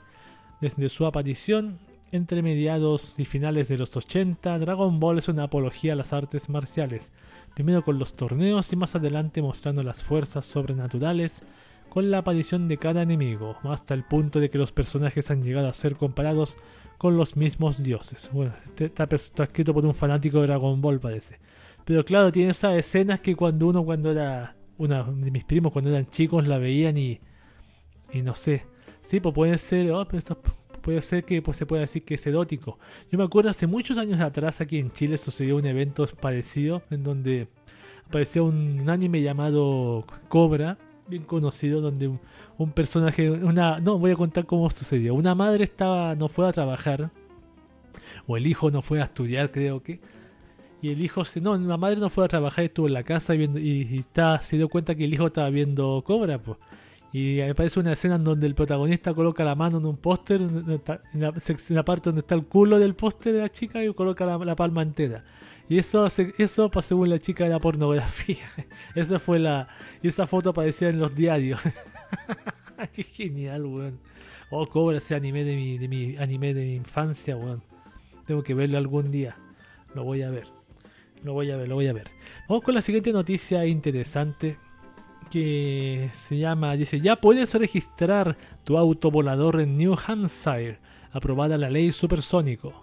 Desde su aparición, entre mediados y finales de los 80, Dragon Ball es una apología a las artes marciales, primero con los torneos y más adelante mostrando las fuerzas sobrenaturales con la aparición de cada enemigo, hasta el punto de que los personajes han llegado a ser comparados con los mismos dioses. Bueno, este está, está escrito por un fanático de Dragon Ball parece. Pero claro, tiene esas escenas que cuando uno cuando era uno de mis primos cuando eran chicos la veían y y no sé, sí, pues puede ser, oh, pero esto puede ser que pues, se pueda decir que es erótico. Yo me acuerdo hace muchos años atrás aquí en Chile sucedió un evento parecido en donde aparecía un, anime llamado Cobra, bien conocido, donde un, personaje, una, no voy a contar cómo sucedió. Una madre estaba, no fue a trabajar, o el hijo no fue a estudiar, creo que. Y el hijo se, no, la madre no fue a trabajar, estuvo en la casa viendo, y, está, se dio cuenta que el hijo estaba viendo Cobra, pues. Y aparece una escena en donde el protagonista coloca la mano en un póster, en, la, parte donde está el culo del póster de la chica y coloca la, palma entera. Y eso, eso pues, según la chica de la pornografía. Esa fue la. Y esa foto aparecía en los diarios. Qué genial, weón. Oh, cobra ese anime de mi, de mi anime de mi infancia, weón. Tengo que verlo algún día. Lo voy a ver. Lo voy a ver, lo voy a ver. Vamos con la siguiente noticia interesante que se llama, dice, ya puedes registrar tu auto volador en New Hampshire, aprobada la ley supersónico.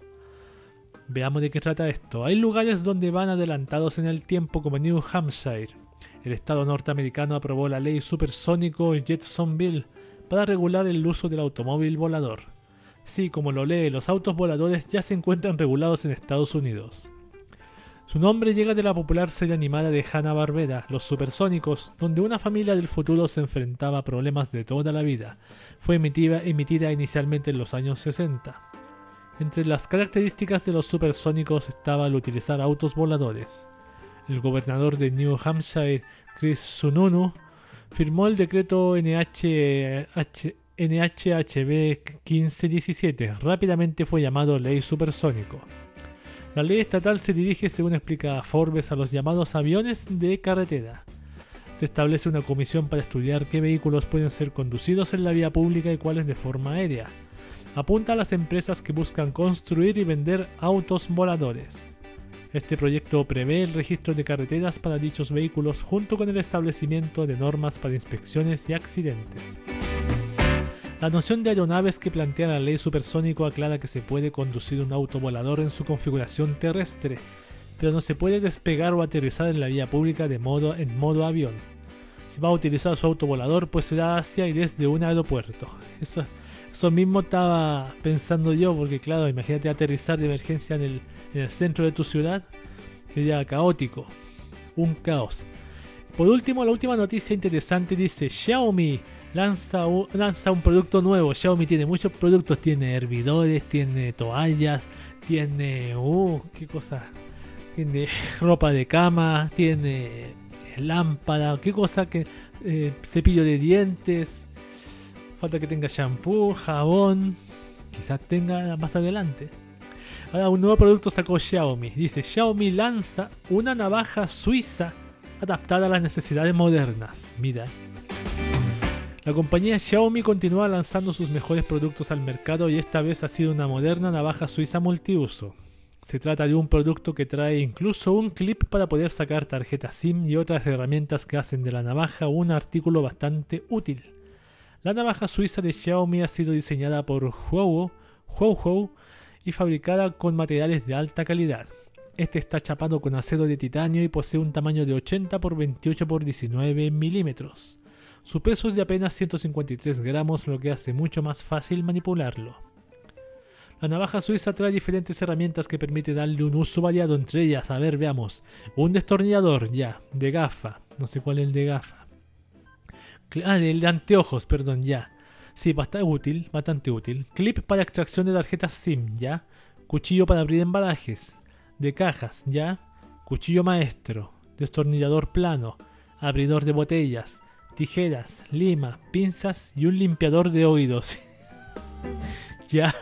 Veamos de qué trata esto. Hay lugares donde van adelantados en el tiempo como New Hampshire. El estado norteamericano aprobó la ley supersónico Jetsonville para regular el uso del automóvil volador. Sí, como lo lee, los autos voladores ya se encuentran regulados en Estados Unidos. Su nombre llega de la popular serie animada de Hanna-Barbera, Los Supersónicos, donde una familia del futuro se enfrentaba a problemas de toda la vida. Fue emitida, emitida inicialmente en los años 60. Entre las características de los supersónicos estaba el utilizar autos voladores. El gobernador de New Hampshire, Chris Sununu, firmó el decreto NHH NHHB 1517. Rápidamente fue llamado Ley Supersónico. La ley estatal se dirige, según explica Forbes, a los llamados aviones de carretera. Se establece una comisión para estudiar qué vehículos pueden ser conducidos en la vía pública y cuáles de forma aérea. Apunta a las empresas que buscan construir y vender autos voladores. Este proyecto prevé el registro de carreteras para dichos vehículos junto con el establecimiento de normas para inspecciones y accidentes. La noción de aeronaves que plantea la ley supersónico aclara que se puede conducir un auto volador en su configuración terrestre, pero no se puede despegar o aterrizar en la vía pública de modo, en modo avión. Si va a utilizar su auto volador, pues será hacia y desde un aeropuerto. Eso, eso mismo estaba pensando yo, porque claro, imagínate aterrizar de emergencia en el, en el centro de tu ciudad, sería caótico, un caos. Por último, la última noticia interesante dice Xiaomi lanza lanza un producto nuevo. Xiaomi tiene muchos productos, tiene hervidores, tiene toallas, tiene... Uh, qué cosa. Tiene ropa de cama, tiene lámpara, qué cosa que... Eh, cepillo de dientes. Falta que tenga shampoo, jabón. Quizás tenga más adelante. Ahora un nuevo producto sacó Xiaomi. Dice, Xiaomi lanza una navaja suiza adaptada a las necesidades modernas. Mira. La compañía Xiaomi continúa lanzando sus mejores productos al mercado y esta vez ha sido una moderna navaja suiza multiuso. Se trata de un producto que trae incluso un clip para poder sacar tarjetas SIM y otras herramientas que hacen de la navaja un artículo bastante útil. La navaja suiza de Xiaomi ha sido diseñada por Huawei, Huawei y fabricada con materiales de alta calidad. Este está chapado con acero de titanio y posee un tamaño de 80 x 28 x 19 milímetros. Su peso es de apenas 153 gramos, lo que hace mucho más fácil manipularlo. La navaja suiza trae diferentes herramientas que permiten darle un uso variado entre ellas. A ver, veamos. Un destornillador, ya, de gafa. No sé cuál es el de gafa. Ah, el de anteojos, perdón, ya. Sí, bastante útil, bastante útil. Clip para extracción de tarjetas SIM, ya. Cuchillo para abrir embalajes. De cajas, ya. Cuchillo maestro. Destornillador plano. Abridor de botellas tijeras, lima, pinzas y un limpiador de oídos. ya.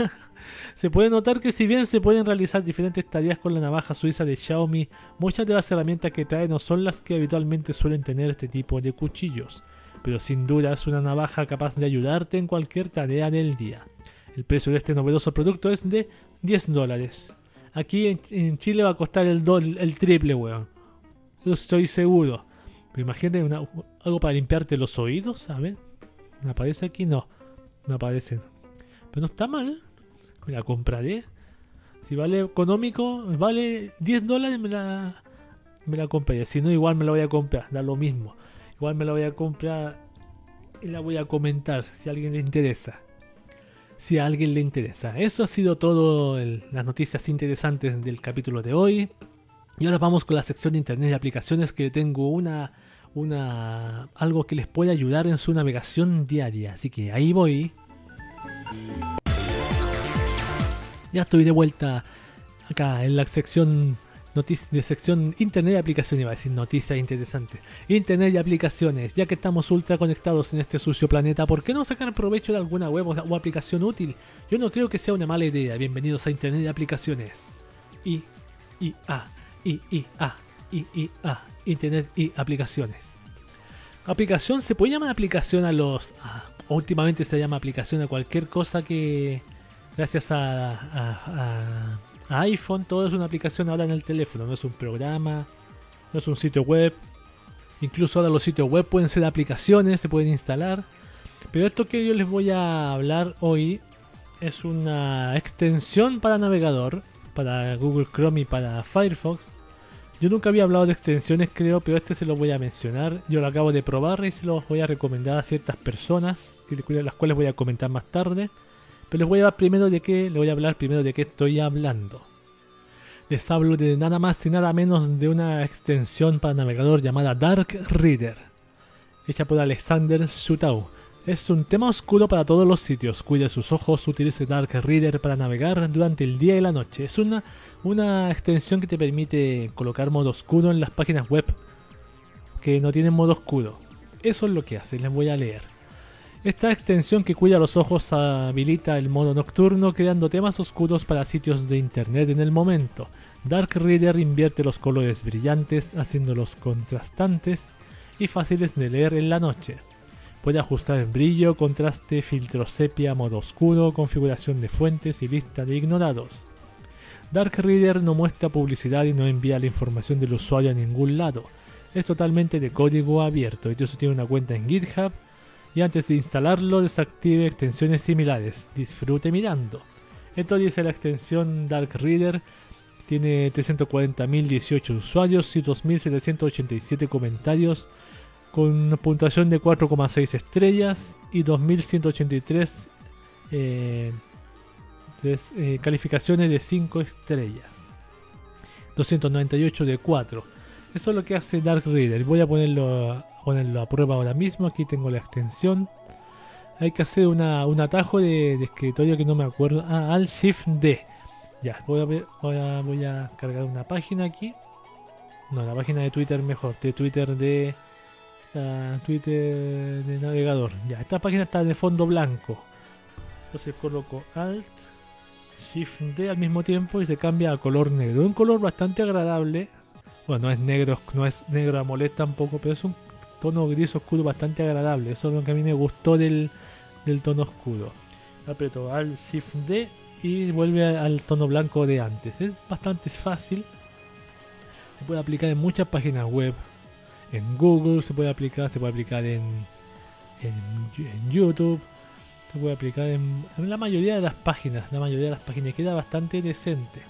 Se puede notar que si bien se pueden realizar diferentes tareas con la navaja suiza de Xiaomi, muchas de las herramientas que trae no son las que habitualmente suelen tener este tipo de cuchillos, pero sin duda es una navaja capaz de ayudarte en cualquier tarea del día. El precio de este novedoso producto es de 10 dólares. Aquí en, Chile va a costar el, el triple, weón. Yo estoy seguro. Pero imagínate algo para limpiarte los oídos, a ver. ¿Me aparece aquí? No, no aparece. Pero no está mal. Me la compraré. Si vale económico, vale 10 dólares, me la, me la compraré. Si no, igual me la voy a comprar, da lo mismo. Igual me la voy a comprar y la voy a comentar si a alguien le interesa. Si a alguien le interesa. Eso ha sido todo las noticias interesantes del capítulo de hoy. Y ahora vamos con la sección de internet y aplicaciones que tengo una, una algo que les puede ayudar en su navegación diaria. Así que ahí voy. Ya estoy de vuelta acá en la sección de sección internet y aplicaciones, iba a decir noticias interesantes. Internet y aplicaciones, ya que estamos ultra conectados en este sucio planeta, ¿por qué no sacar provecho de alguna web o aplicación útil? Yo no creo que sea una mala idea. Bienvenidos a Internet y aplicaciones. Y, y, a I, I, A, I, I, A, Internet y aplicaciones. Aplicación, se puede llamar aplicación a los... últimamente se llama aplicación a cualquier cosa que gracias a, a, iPhone, todo es una aplicación ahora en el teléfono, no es un programa, no es un sitio web. Incluso ahora los sitios web pueden ser aplicaciones, se pueden instalar. Pero esto que yo les voy a hablar hoy es una extensión para navegador, para Google Chrome y para Firefox, yo nunca había hablado de extensiones, creo, pero este se lo voy a mencionar. Yo lo acabo de probar y se los voy a recomendar a ciertas personas, las cuales voy a comentar más tarde. Pero les voy a hablar primero de qué, les voy a hablar primero de qué estoy hablando. Les hablo de nada más y nada menos de una extensión para navegador llamada Dark Reader, hecha por Alexander Shutau. Es un tema oscuro para todos los sitios. Cuide sus ojos, utilice Dark Reader para navegar durante el día y la noche. Es una, una extensión que te permite colocar modo oscuro en las páginas web que no tienen modo oscuro. Eso es lo que hace, les voy a leer. Esta extensión que cuida los ojos habilita el modo nocturno creando temas oscuros para sitios de internet en el momento. Dark Reader invierte los colores brillantes haciéndolos contrastantes y fáciles de leer en la noche. Puede ajustar el brillo, contraste, filtro sepia, modo oscuro, configuración de fuentes y lista de ignorados. Dark Reader no muestra publicidad y no envía la información del usuario a ningún lado. Es totalmente de código abierto. De hecho, tiene una cuenta en GitHub y antes de instalarlo desactive extensiones similares. Disfrute mirando. Esto dice la extensión Dark Reader. Tiene 340.018 usuarios y 2.787 comentarios con una puntuación de 4,6 estrellas y 2.183 eh, eh, calificaciones de 5 estrellas. 298 de 4. Eso es lo que hace Dark Reader. Voy a ponerlo ponerlo a prueba ahora mismo. Aquí tengo la extensión. Hay que hacer una, un atajo de, escritorio que no me acuerdo. Ah, Alt Shift D. Ya, voy a, ver, voy, a, cargar una página aquí. No, la página de Twitter mejor. De Twitter de. Twitter de navegador. Ya, esta página está de fondo blanco. Entonces coloco Alt Shift D al mismo tiempo y se cambia a color negro. Un color bastante agradable. Bueno, no es negro, no es negro a molesta tampoco, pero es un tono gris oscuro bastante agradable. Eso es lo que a mí me gustó del, tono oscuro. Aprieto al Shift D y vuelve al tono blanco de antes. Es bastante fácil. Se puede aplicar en muchas páginas web. En Google se puede aplicar, se puede aplicar en, YouTube. Se puede aplicar en, la mayoría de las páginas. La mayoría de las páginas queda bastante decente.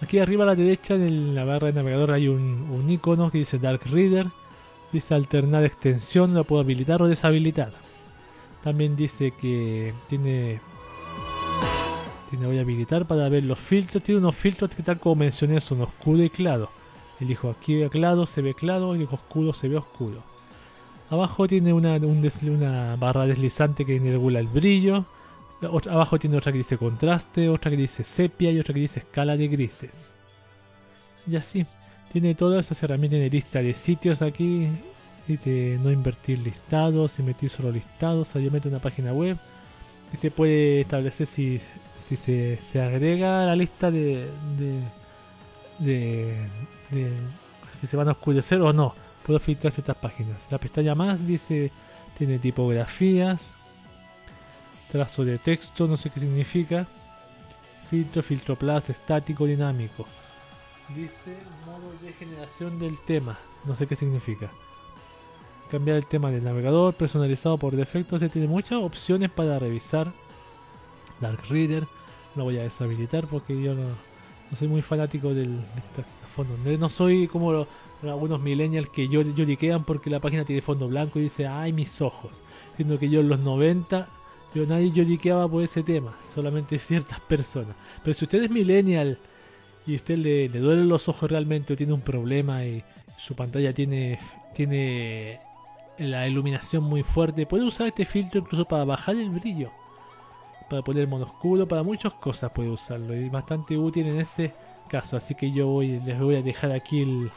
Aquí arriba a la derecha en la barra de navegador hay un, icono que dice Dark Reader Dice alternar extensión, la puedo habilitar o deshabilitar. También dice que tiene tiene voy a habilitar para ver los filtros. Tiene unos filtros que tal como mencioné son oscuro y claro. Elijo aquí claro, se ve claro, elijo oscuro, se ve oscuro. Abajo tiene una, barra deslizante que regula el brillo. Abajo tiene otra que dice contraste, otra que dice sepia y otra que dice escala de grises. Y así. Tiene todas esas herramientas, de lista de sitios aquí. Y de no invertir listados, emitir solo listados. Mete una página web. Y se puede establecer si, se, agrega la lista de, de, de, si se van a oscurecer o no. Puedo filtrar ciertas páginas. La pestaña más dice, tiene tipografías, trazo de texto, no sé qué significa. Filtro, filtro plus, estático, dinámico. Dice modo de generación del tema. No sé qué significa. Cambiar el tema del navegador, personalizado por defecto. Se tiene muchas opciones para revisar. Dark Reader. Lo voy a deshabilitar porque yo no, soy muy fanático del, de fondo. No soy como algunos millennials que lloriquean porque la página tiene fondo blanco y dice, ay, mis ojos. Siendo que yo en los 90 yo nadie lloriqueaba por ese tema, solamente ciertas personas. Pero si usted es millennial y usted le, le duelen los ojos realmente o tiene un problema y su pantalla tiene, tiene la iluminación muy fuerte, puede usar este filtro incluso para bajar el brillo. Para poner mono oscuro, para muchas cosas puede usarlo. Y bastante útil en ese caso. Así que yo voy, les voy a dejar aquí el,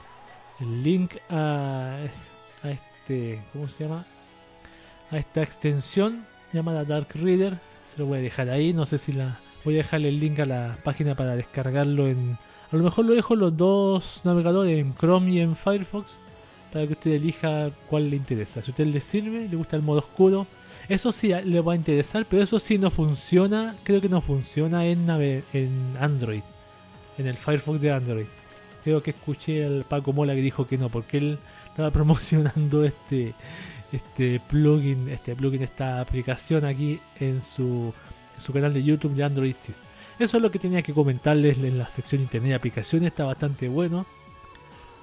link a, a este. ¿Cómo se llama? A esta extensión llamada Dark Reader. Se lo voy a dejar ahí. No sé si la Voy a dejarle el link a la página para descargarlo en... A lo mejor lo dejo los dos navegadores, en Chrome y en Firefox, para que usted elija cuál le interesa. Si a usted le sirve, le gusta el modo oscuro, eso sí le va a interesar, pero eso sí no funciona, creo que no funciona en, en Android, en el Firefox de Android. Creo que escuché al Paco Mola que dijo que no, porque él estaba promocionando este este plugin, este plugin, esta aplicación aquí en su su canal de YouTube de Android 6. Eso es lo que tenía que comentarles en la sección internet de aplicaciones. Está bastante bueno.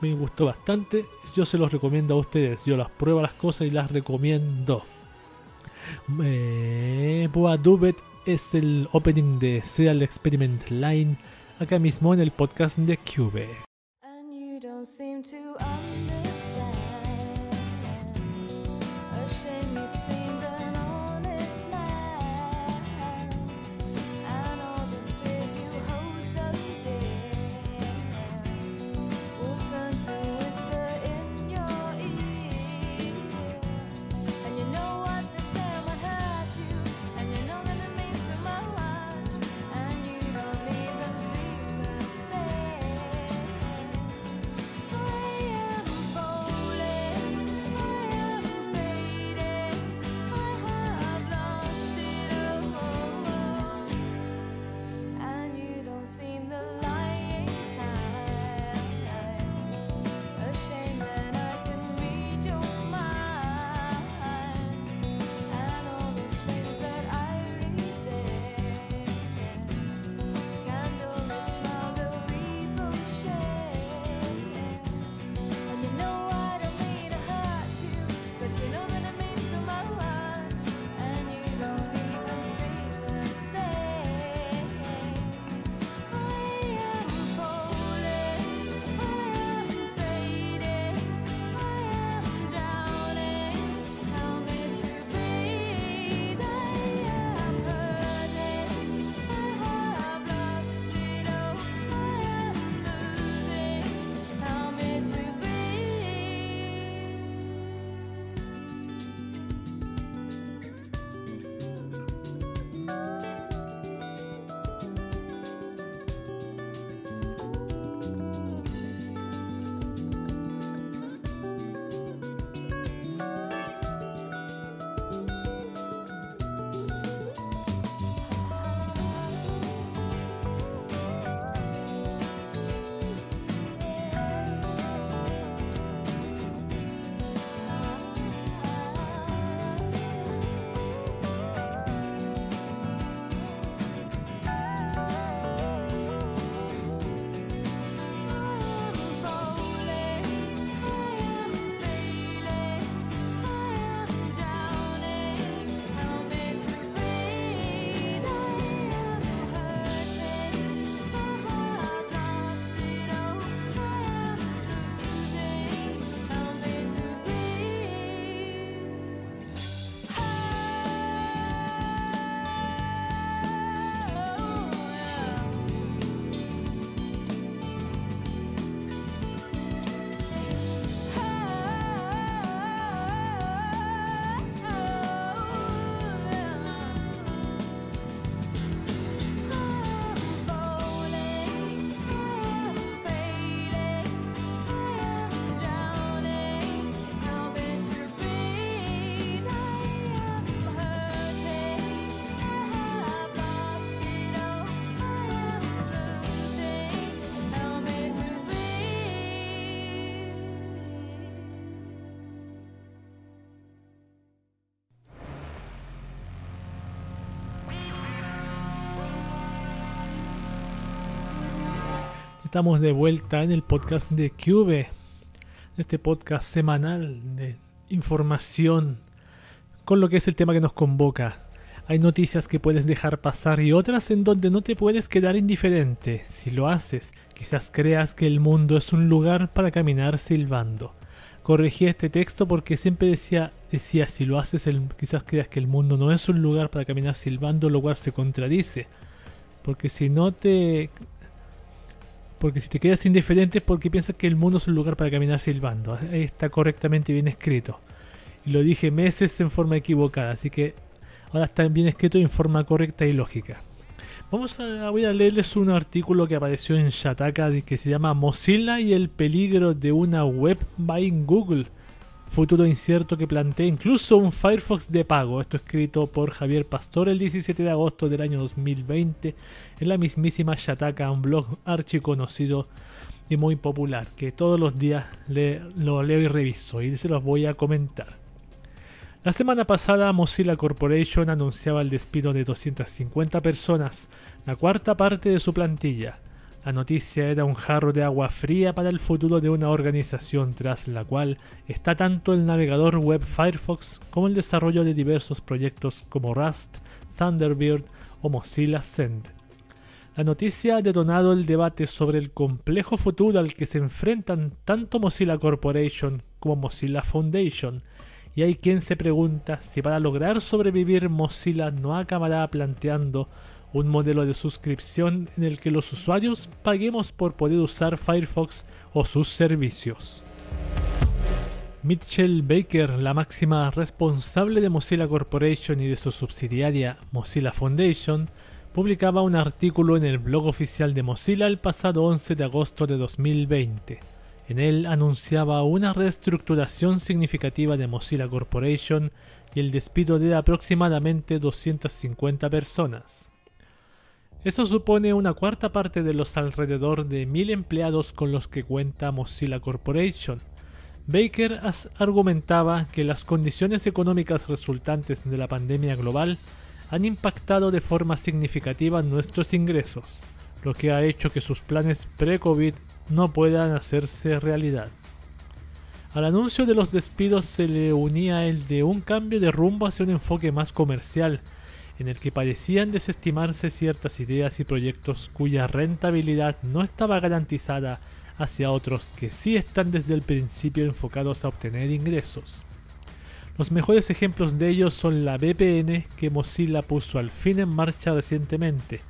Me gustó bastante. Yo se los recomiendo a ustedes. Yo las pruebo las cosas y las recomiendo. Eh, Boa Dubet es el opening de Serial Experiment Line. Acá mismo en el podcast de Cube. seem to estamos de vuelta en el podcast de Cube, este podcast semanal de información con lo que es el tema que nos convoca. Hay noticias que puedes dejar pasar y otras en donde no te puedes quedar indiferente. Si lo haces, quizás creas que el mundo es un lugar para caminar silbando. Corregí este texto porque siempre decía, decía si lo haces, el, quizás creas que el mundo no es un lugar para caminar silbando, lo cual se contradice. Porque si no te porque si te quedas indiferente es porque piensas que el mundo es un lugar para caminar silbando. Ahí está correctamente bien escrito. Y lo dije meses en forma equivocada, así que ahora está bien escrito en forma correcta y lógica. Vamos a, voy a leerles un artículo que apareció en Shataka que se llama Mozilla y el peligro de una web by Google futuro incierto que plantea incluso un Firefox de pago. Esto escrito por Javier Pastor el 17 de agosto del año 2020 en la mismísima Shataka, un blog archiconocido y muy popular que todos los días lo leo y reviso y se los voy a comentar. La semana pasada Mozilla Corporation anunciaba el despido de 250 personas, la cuarta parte de su plantilla. La noticia era un jarro de agua fría para el futuro de una organización tras la cual está tanto el navegador web Firefox como el desarrollo de diversos proyectos como Rust, Thunderbird o Mozilla Send. La noticia ha detonado el debate sobre el complejo futuro al que se enfrentan tanto Mozilla Corporation como Mozilla Foundation, y hay quien se pregunta si para lograr sobrevivir Mozilla no acabará planteando un modelo de suscripción en el que los usuarios paguemos por poder usar Firefox o sus servicios. Mitchell Baker, la máxima responsable de Mozilla Corporation y de su subsidiaria Mozilla Foundation, publicaba un artículo en el blog oficial de Mozilla el pasado 11 de agosto de 2020. En él anunciaba una reestructuración significativa de Mozilla Corporation y el despido de aproximadamente 250 personas. Eso supone una cuarta parte de los alrededor de mil empleados con los que cuenta Mozilla Corporation. Baker argumentaba que las condiciones económicas resultantes de la pandemia global han impactado de forma significativa nuestros ingresos, lo que ha hecho que sus planes pre-COVID no puedan hacerse realidad. Al anuncio de los despidos se le unía el de un cambio de rumbo hacia un enfoque más comercial en el que parecían desestimarse ciertas ideas y proyectos cuya rentabilidad no estaba garantizada hacia otros que sí están desde el principio enfocados a obtener ingresos. Los mejores ejemplos de ellos son la VPN que Mozilla puso al fin en marcha recientemente,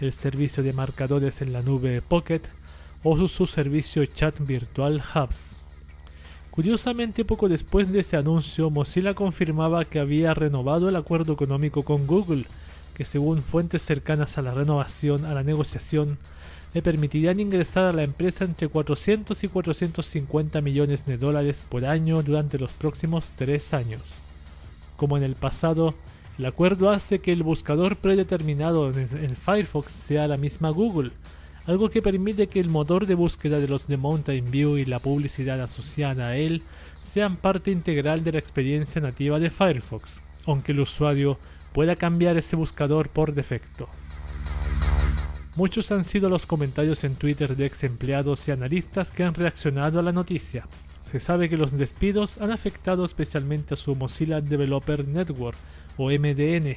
el servicio de marcadores en la nube Pocket o su servicio chat virtual Hubs. Curiosamente, poco después de ese anuncio, Mozilla confirmaba que había renovado el acuerdo económico con Google, que según fuentes cercanas a la renovación, a la negociación, le permitirían ingresar a la empresa entre 400 y 450 millones de dólares por año durante los próximos tres años. Como en el pasado, el acuerdo hace que el buscador predeterminado en el Firefox sea la misma Google, algo que permite que el motor de búsqueda de los de Mountain View y la publicidad asociada a él sean parte integral de la experiencia nativa de Firefox, aunque el usuario pueda cambiar ese buscador por defecto. Muchos han sido los comentarios en Twitter de ex empleados y analistas que han reaccionado a la noticia. Se sabe que los despidos han afectado especialmente a su Mozilla Developer Network, o MDN,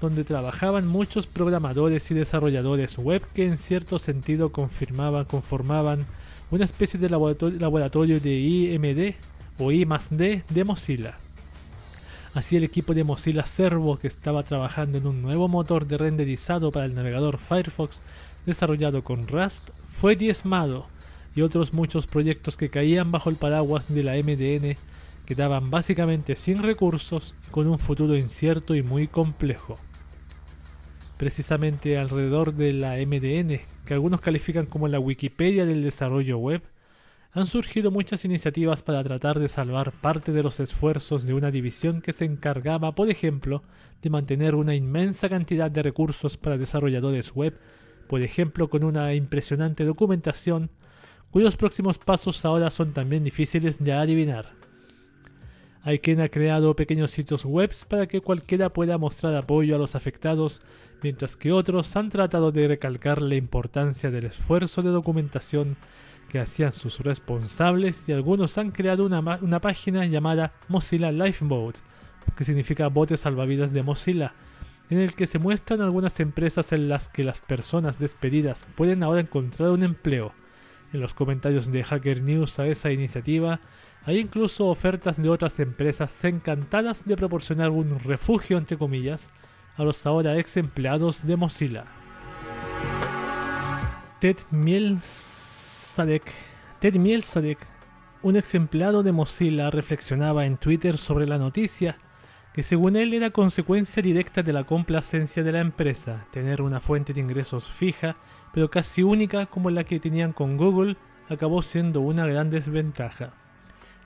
donde trabajaban muchos programadores y desarrolladores web que en cierto sentido confirmaban, conformaban una especie de laboratorio, de IMD o I D de Mozilla. Así el equipo de Mozilla Servo que estaba trabajando en un nuevo motor de renderizado para el navegador Firefox desarrollado con Rust fue diezmado y otros muchos proyectos que caían bajo el paraguas de la MDN quedaban básicamente sin recursos y con un futuro incierto y muy complejo precisamente alrededor de la MDN, que algunos califican como la Wikipedia del desarrollo web, han surgido muchas iniciativas para tratar de salvar parte de los esfuerzos de una división que se encargaba, por ejemplo, de mantener una inmensa cantidad de recursos para desarrolladores web, por ejemplo con una impresionante documentación, cuyos próximos pasos ahora son también difíciles de adivinar. Hay quien ha creado pequeños sitios web para que cualquiera pueda mostrar apoyo a los afectados, mientras que otros han tratado de recalcar la importancia del esfuerzo de documentación que hacían sus responsables y algunos han creado una, una página llamada Mozilla Lifeboat, que significa bote salvavidas de Mozilla, en el que se muestran algunas empresas en las que las personas despedidas pueden ahora encontrar un empleo. En los comentarios de Hacker News a esa iniciativa hay incluso ofertas de otras empresas encantadas de proporcionar un refugio, entre comillas, a los ahora ex empleados de Mozilla. Ted Mielsadek, Ted Mielsadek, un ex empleado de Mozilla, reflexionaba en Twitter sobre la noticia que según él era consecuencia directa de la complacencia de la empresa, tener una fuente de ingresos fija, pero casi única como la que tenían con Google, acabó siendo una gran desventaja.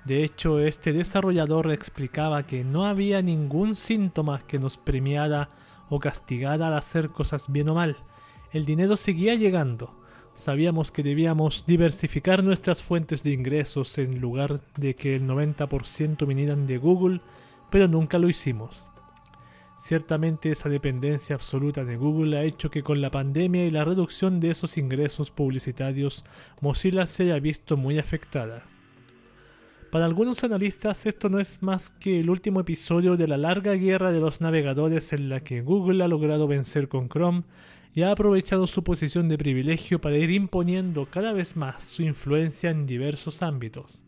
De hecho, este desarrollador explicaba que no había ningún síntoma que nos premiara o castigara al hacer cosas bien o mal. El dinero seguía llegando. Sabíamos que debíamos diversificar nuestras fuentes de ingresos en lugar de que el 90% vinieran de Google, pero nunca lo hicimos. Ciertamente esa dependencia absoluta de Google ha hecho que con la pandemia y la reducción de esos ingresos publicitarios, Mozilla se haya visto muy afectada. Para algunos analistas esto no es más que el último episodio de la larga guerra de los navegadores en la que Google ha logrado vencer con Chrome y ha aprovechado su posición de privilegio para ir imponiendo cada vez más su influencia en diversos ámbitos.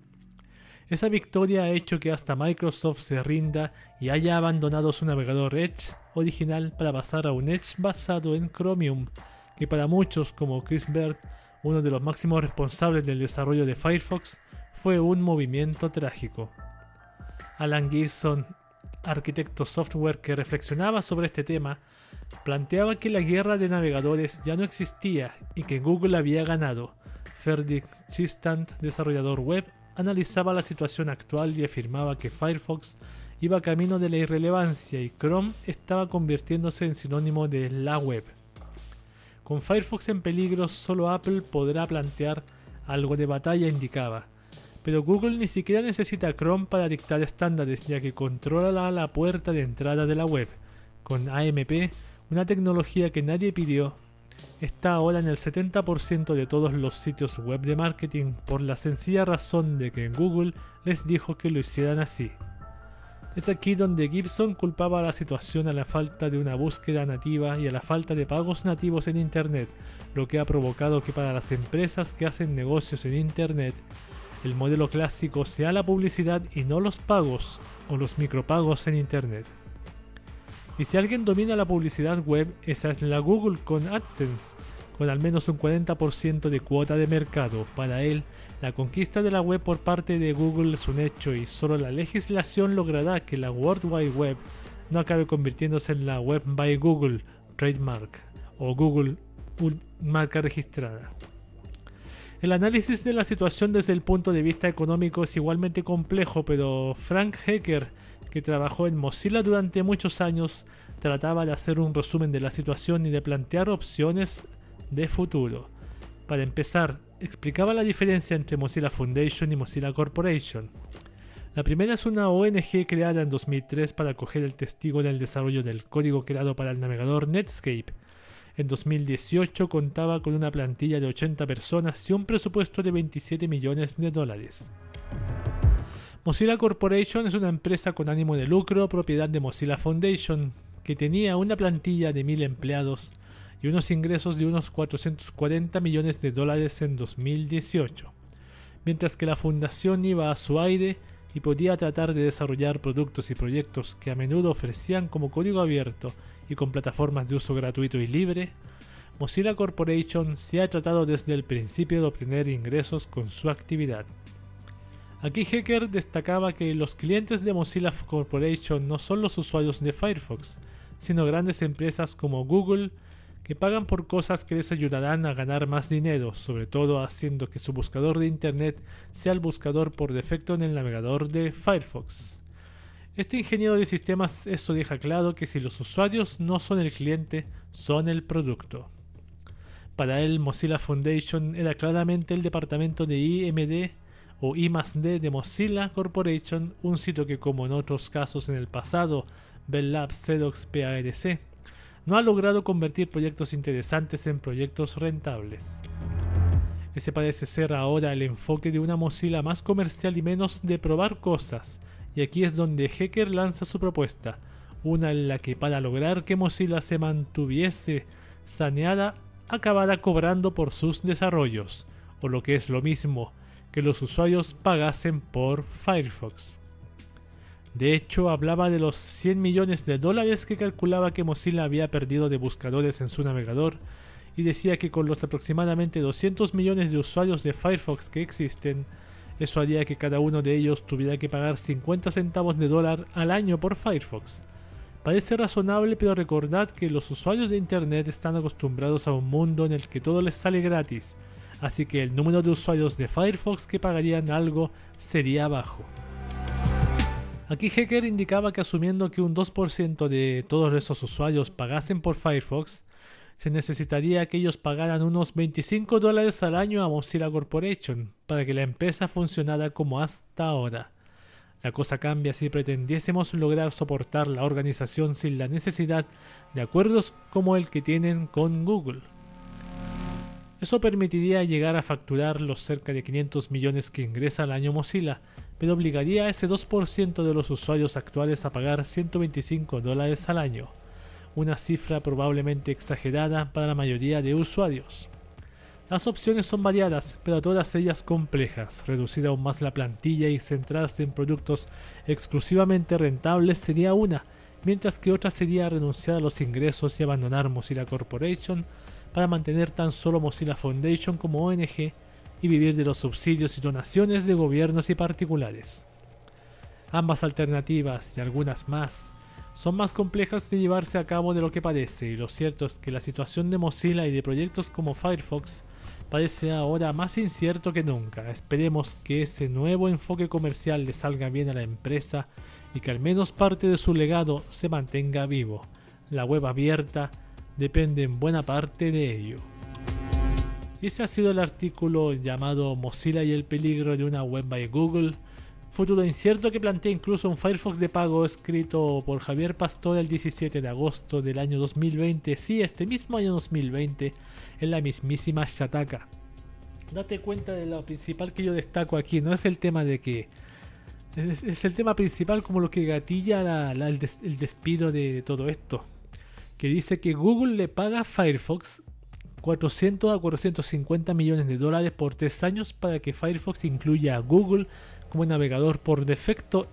Esa victoria ha hecho que hasta Microsoft se rinda y haya abandonado su navegador Edge original para pasar a un Edge basado en Chromium, que para muchos como Chris Bird, uno de los máximos responsables del desarrollo de Firefox, fue un movimiento trágico. Alan Gibson, arquitecto software que reflexionaba sobre este tema, planteaba que la guerra de navegadores ya no existía y que Google había ganado. Ferdi Chistant, desarrollador web, analizaba la situación actual y afirmaba que Firefox iba camino de la irrelevancia y Chrome estaba convirtiéndose en sinónimo de la web. Con Firefox en peligro, solo Apple podrá plantear algo de batalla, indicaba pero Google ni siquiera necesita Chrome para dictar estándares ya que controla la puerta de entrada de la web. Con AMP, una tecnología que nadie pidió, está ahora en el 70% de todos los sitios web de marketing por la sencilla razón de que Google les dijo que lo hicieran así. Es aquí donde Gibson culpaba la situación a la falta de una búsqueda nativa y a la falta de pagos nativos en Internet, lo que ha provocado que para las empresas que hacen negocios en Internet el modelo clásico sea la publicidad y no los pagos o los micropagos en Internet. Y si alguien domina la publicidad web, esa es la Google con AdSense, con al menos un 40% de cuota de mercado. Para él, la conquista de la web por parte de Google es un hecho y solo la legislación logrará que la World Wide Web no acabe convirtiéndose en la Web by Google trademark o Google marca registrada. El análisis de la situación desde el punto de vista económico es igualmente complejo, pero Frank Hecker, que trabajó en Mozilla durante muchos años, trataba de hacer un resumen de la situación y de plantear opciones de futuro. Para empezar, explicaba la diferencia entre Mozilla Foundation y Mozilla Corporation. La primera es una ONG creada en 2003 para coger el testigo en el desarrollo del código creado para el navegador Netscape, en 2018 contaba con una plantilla de 80 personas y un presupuesto de 27 millones de dólares. Mozilla Corporation es una empresa con ánimo de lucro, propiedad de Mozilla Foundation, que tenía una plantilla de 1.000 empleados y unos ingresos de unos 440 millones de dólares en 2018, mientras que la fundación iba a su aire y podía tratar de desarrollar productos y proyectos que a menudo ofrecían como código abierto y con plataformas de uso gratuito y libre, Mozilla Corporation se ha tratado desde el principio de obtener ingresos con su actividad. Aquí Hacker destacaba que los clientes de Mozilla Corporation no son los usuarios de Firefox, sino grandes empresas como Google, que pagan por cosas que les ayudarán a ganar más dinero, sobre todo haciendo que su buscador de Internet sea el buscador por defecto en el navegador de Firefox. Este ingeniero de sistemas eso deja claro que si los usuarios no son el cliente, son el producto. Para él, Mozilla Foundation era claramente el departamento de IMD o I+D de Mozilla Corporation, un sitio que como en otros casos en el pasado, Bell Labs, Xerox, PARC, no ha logrado convertir proyectos interesantes en proyectos rentables. Ese parece ser ahora el enfoque de una Mozilla más comercial y menos de probar cosas, y aquí es donde Hecker lanza su propuesta, una en la que para lograr que Mozilla se mantuviese saneada, acabara cobrando por sus desarrollos, o lo que es lo mismo, que los usuarios pagasen por Firefox. De hecho, hablaba de los 100 millones de dólares que calculaba que Mozilla había perdido de buscadores en su navegador y decía que con los aproximadamente 200 millones de usuarios de Firefox que existen, eso haría que cada uno de ellos tuviera que pagar 50 centavos de dólar al año por Firefox. Parece razonable, pero recordad que los usuarios de Internet están acostumbrados a un mundo en el que todo les sale gratis, así que el número de usuarios de Firefox que pagarían algo sería bajo. Aquí Hacker indicaba que asumiendo que un 2% de todos esos usuarios pagasen por Firefox, se necesitaría que ellos pagaran unos 25 dólares al año a Mozilla Corporation para que la empresa funcionara como hasta ahora. La cosa cambia si pretendiésemos lograr soportar la organización sin la necesidad de acuerdos como el que tienen con Google. Eso permitiría llegar a facturar los cerca de 500 millones que ingresa al año Mozilla, pero obligaría a ese 2% de los usuarios actuales a pagar 125 dólares al año, una cifra probablemente exagerada para la mayoría de usuarios. Las opciones son variadas, pero todas ellas complejas. Reducir aún más la plantilla y centrarse en productos exclusivamente rentables sería una, mientras que otra sería renunciar a los ingresos y abandonar Mozilla Corporation para mantener tan solo Mozilla Foundation como ONG y vivir de los subsidios y donaciones de gobiernos y particulares. Ambas alternativas y algunas más son más complejas de llevarse a cabo de lo que parece y lo cierto es que la situación de Mozilla y de proyectos como Firefox parece ahora más incierto que nunca. Esperemos que ese nuevo enfoque comercial le salga bien a la empresa y que al menos parte de su legado se mantenga vivo. La web abierta depende en buena parte de ello. Ese ha sido el artículo llamado Mozilla y el peligro de una web by Google, futuro incierto que plantea incluso un Firefox de pago escrito por Javier Pastor el 17 de agosto del año 2020, sí, este mismo año 2020, en la mismísima Shataka. Date cuenta de lo principal que yo destaco aquí, no es el tema de que es, el tema principal como lo que gatilla el, despido de todo esto. Que dice que Google le paga a Firefox 400 a 450 millones de dólares por tres años para que Firefox incluya a Google como navegador por defecto,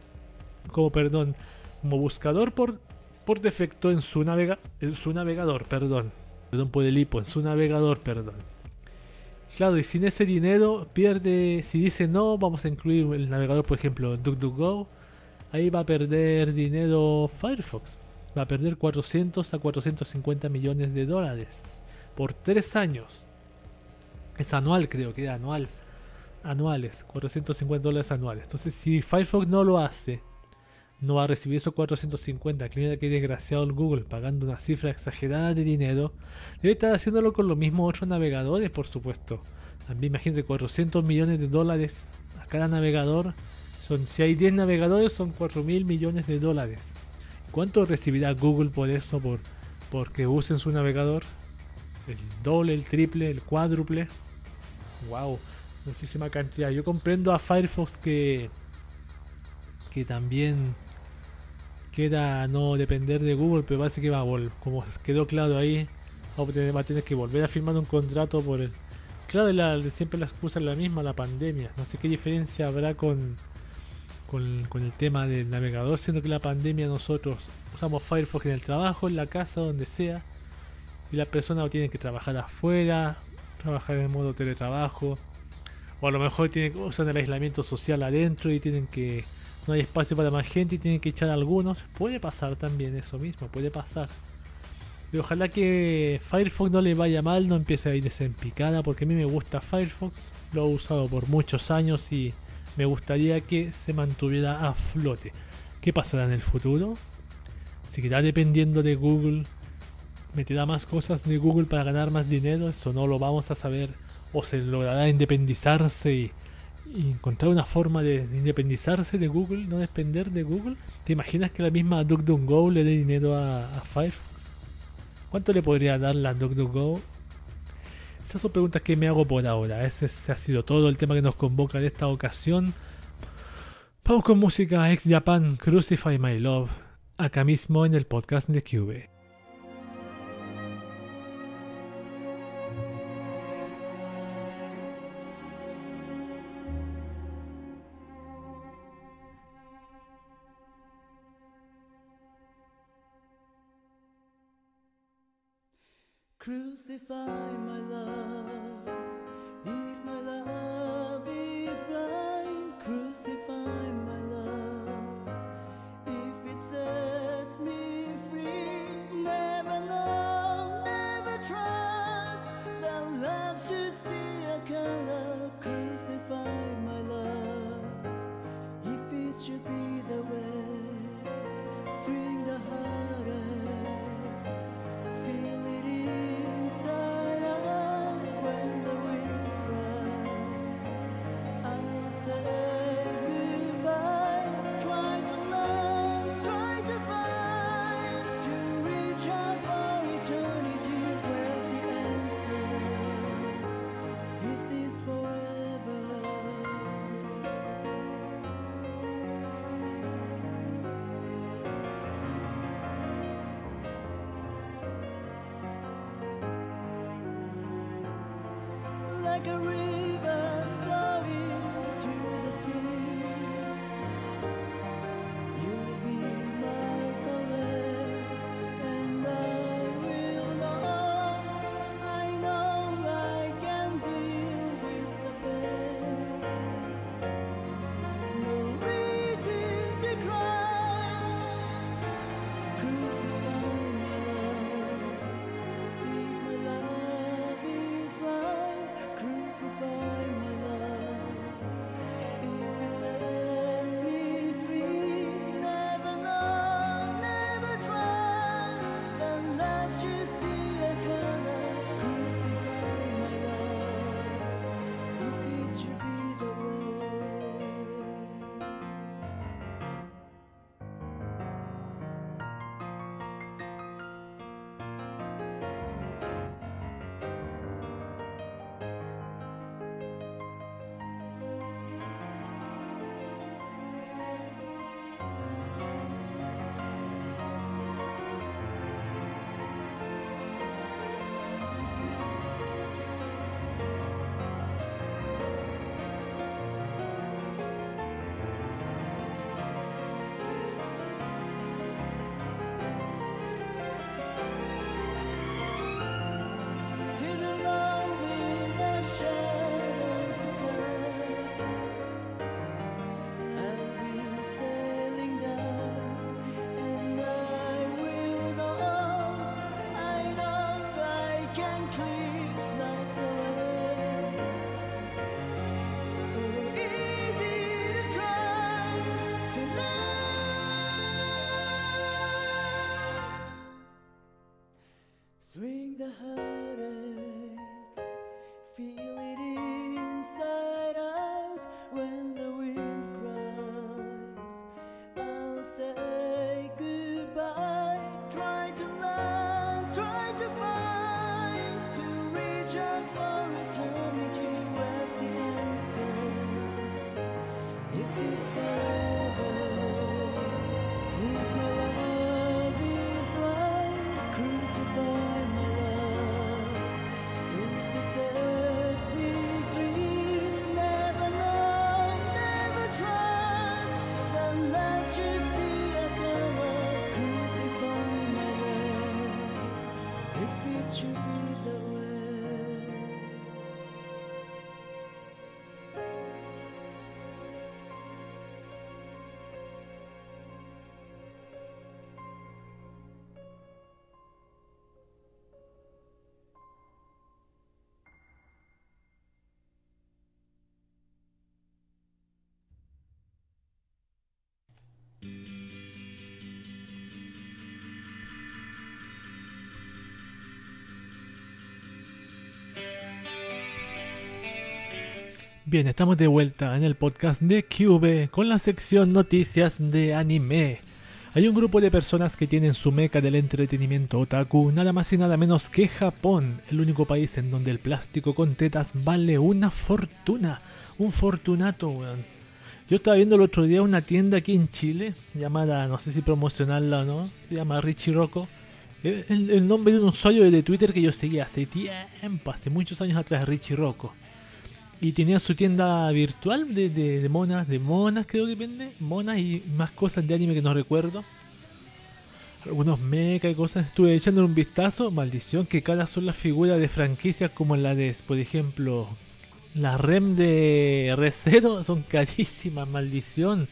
como perdón, como buscador por, por defecto en su, navega, en su navegador, perdón, perdón por el hipo, en su navegador, perdón. Claro, y sin ese dinero pierde, si dice no, vamos a incluir el navegador, por ejemplo, DuckDuckGo, ahí va a perder dinero Firefox va a perder 400 a 450 millones de dólares por tres años. Es anual, creo que era anual. Anuales, 450 dólares anuales. Entonces, si Firefox no lo hace, no va a recibir esos 450. Mira que desgraciado el Google pagando una cifra exagerada de dinero. Debe estar haciéndolo con los mismos otros navegadores, por supuesto. También imagínate 400 millones de dólares a cada navegador. Son, si hay 10 navegadores, son 4 mil millones de dólares. ¿Cuánto recibirá Google por eso? Por porque usen su navegador. El doble, el triple, el cuádruple. Wow, muchísima cantidad. Yo comprendo a Firefox que que también queda no depender de Google, pero parece que va a volver, como quedó claro ahí, va a tener que volver a firmar un contrato por el... Claro, siempre la excusa es la misma, la pandemia. No sé qué diferencia habrá con con, el tema del navegador, siendo que la pandemia nosotros usamos Firefox en el trabajo, en la casa, donde sea, y la persona tiene que trabajar afuera, trabajar en modo teletrabajo, o a lo mejor tienen, usan el aislamiento social adentro y tienen que no hay espacio para más gente y tienen que echar algunos. Puede pasar también eso mismo, puede pasar. Y ojalá que Firefox no le vaya mal, no empiece a ir desempicada, porque a mí me gusta Firefox, lo he usado por muchos años y me gustaría que se mantuviera a flote. ¿Qué pasará en el futuro? ¿Seguirá dependiendo de Google? ¿Meterá más cosas de Google para ganar más dinero? Eso no lo vamos a saber o se logrará independizarse y, encontrar una forma de, independizarse de Google, no depender de Google. ¿Te imaginas que la misma DuckDuckGo le dé dinero a, a, Firefox? ¿Cuánto le podría dar la DuckDuckGo? Esas son preguntas que me hago por ahora. Ese, ha sido todo el tema que nos convoca de esta ocasión. Vamos con música ex Japan Crucify My Love, acá mismo en el podcast de Cube. Crucify my Bien, estamos de vuelta en el podcast de QV con la sección Noticias de Anime. Hay un grupo de personas que tienen su meca del entretenimiento otaku, nada más y nada menos que Japón, el único país en donde el plástico con tetas vale una fortuna. Un fortunato, weón. Yo estaba viendo el otro día una tienda aquí en Chile, llamada, no sé si promocionarla o no, se llama Richie Rocco. El, el- el nombre de un usuario de Twitter que yo seguía hace tiempo, hace muchos años atrás, Richie Rocco. Y tenía su tienda virtual de, de, monas, de monas creo que vende, monas y más cosas de anime que no recuerdo. Algunos mecha y cosas, estuve echando un vistazo, maldición, que cada son las figuras de franquicias como la de, por ejemplo, la REM de Recero, son carísimas, maldición.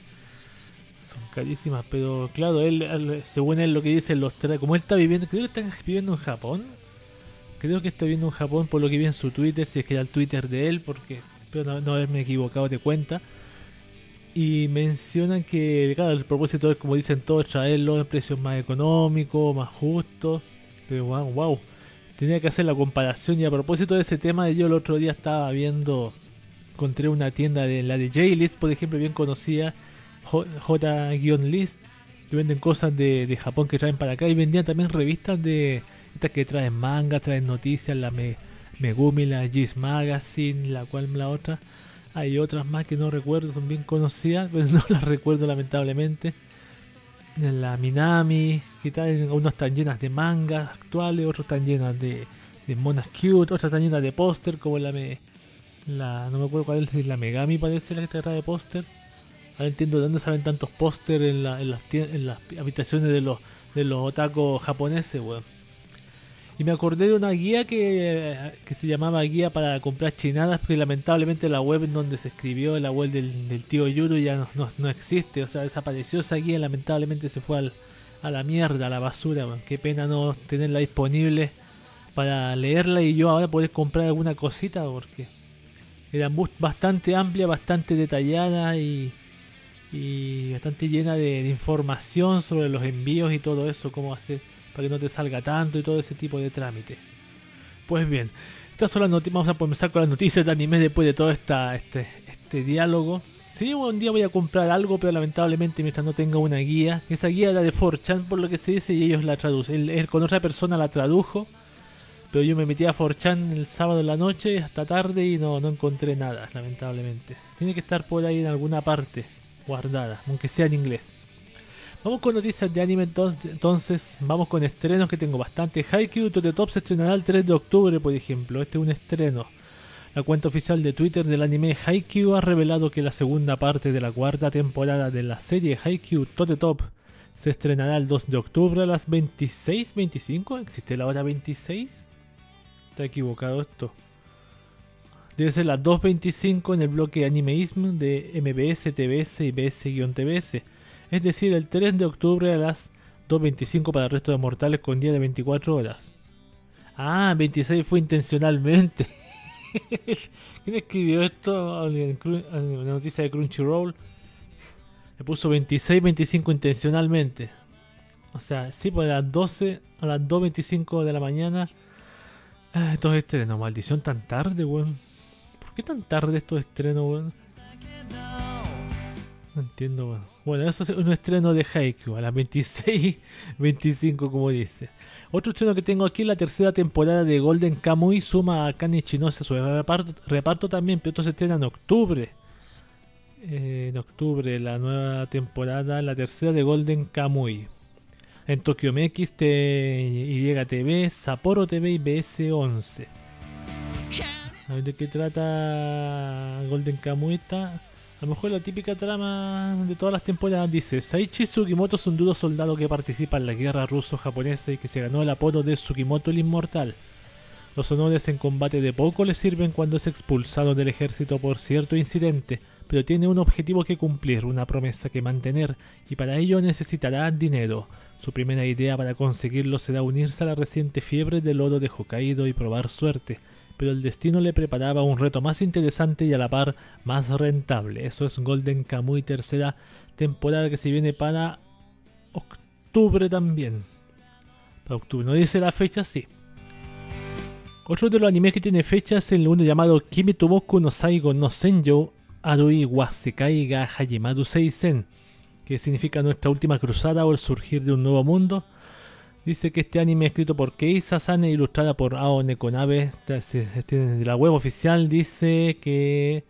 Son carísimas, pero claro, él, según él lo que dice, los trae, como él está viviendo, creo que está viviendo en Japón, Creo que está viendo en Japón por lo que vi en su Twitter, si es que era el Twitter de él, porque espero no, no haberme equivocado de cuenta. Y mencionan que, el propósito es, como dicen todos, traerlo en precios más económicos, más justos. Pero wow, wow. Tenía que hacer la comparación. Y a propósito de ese tema, yo el otro día estaba viendo, encontré una tienda de la de J-List, por ejemplo, bien conocida, J-List, que venden cosas de, de Japón que traen para acá. Y vendían también revistas de que traen manga, traen noticias, la Me- Megumi, la Gis Magazine, la cual la otra. Hay otras más que no recuerdo, son bien conocidas, pero no las recuerdo lamentablemente. La Minami, que traen, unos están llenas de mangas actuales, otros están llenas de, de monas cute, otras están llenas de póster, como la me, la no me acuerdo cuál es, la Megami parece la que trae pósters. Ahora entiendo de dónde salen tantos pósters en, la- en las, en las habitaciones de los, de los otakus japoneses, weón. Y me acordé de una guía que, que se llamaba Guía para comprar chinadas, porque lamentablemente la web en donde se escribió, la web del, tío Yuru, ya no, no, no existe. O sea, desapareció esa guía, lamentablemente se fue a la mierda, a la basura. Qué pena no tenerla disponible para leerla y yo ahora poder comprar alguna cosita, porque era bastante amplia, bastante detallada y, y bastante llena de información sobre los envíos y todo eso, cómo hacer para que no te salga tanto y todo ese tipo de trámite. Pues bien, estas son las noticias. Vamos a comenzar con las noticias de anime después de todo este, este diálogo. Sí, un día voy a comprar algo, pero lamentablemente mientras no tenga una guía, esa guía era de 4chan por lo que se dice y ellos la traducen. Él con otra persona la tradujo, pero yo me metí a 4chan el sábado en la noche hasta tarde y no, no encontré nada, lamentablemente. Tiene que estar por ahí en alguna parte, guardada, aunque sea en inglés. Vamos con noticias de anime enton- entonces, vamos con estrenos que tengo bastante. Haikyuu to the se estrenará el 3 de octubre, por ejemplo. Este es un estreno. La cuenta oficial de Twitter del anime Haikyuu ha revelado que la segunda parte de la cuarta temporada de la serie Haikyuu to the se estrenará el 2 de octubre a las 26.25. ¿Existe la hora 26? Está equivocado esto. Debe ser las 2.25 en el bloque Animeism de MBS, TBS y BS-TBS. Es decir, el 3 de octubre a las 2.25 para el resto de mortales con día de 24 horas. Ah, 26 fue intencionalmente. ¿Quién escribió esto en la noticia de Crunchyroll? Le puso 26, 25 intencionalmente. O sea, sí, pues a las 12, a las 2.25 de la mañana. Ah, estos estrenos, maldición tan tarde, weón. ¿Por qué tan tarde estos estrenos, weón? No entiendo. Bueno, eso es un estreno de Haikyuu a las 26, 25 como dice. Otro estreno que tengo aquí es la tercera temporada de Golden Kamuy suma a Kane Chinose su reparto, reparto también, pero esto se estrena en octubre. Eh, en octubre la nueva temporada, la tercera de Golden Kamuy. En Tokyo MX, YTV, Sapporo TV y BS11. A ver de qué trata Golden Kamuy esta. A lo mejor la típica trama de todas las temporadas dice Saichi Sugimoto es un duro soldado que participa en la guerra ruso-japonesa y que se ganó el apodo de Sugimoto el Inmortal. Los honores en combate de poco le sirven cuando es expulsado del ejército por cierto incidente, pero tiene un objetivo que cumplir, una promesa que mantener, y para ello necesitará dinero. Su primera idea para conseguirlo será unirse a la reciente fiebre del oro de Hokkaido y probar suerte, pero el destino le preparaba un reto más interesante y a la par más rentable. Eso es Golden Kamuy tercera temporada que se viene para octubre también. Para octubre, no dice la fecha, sí. Otro de los animes que tiene fecha es el uno llamado Kimi to Boku no Saigo no Senjo Arui Wasekai ga Hajimadu Seisen, que significa nuestra última cruzada o el surgir de un nuevo mundo. Dice que este anime escrito por Kei Sasane ilustrada por Ao Nekonabe de la web oficial. Dice que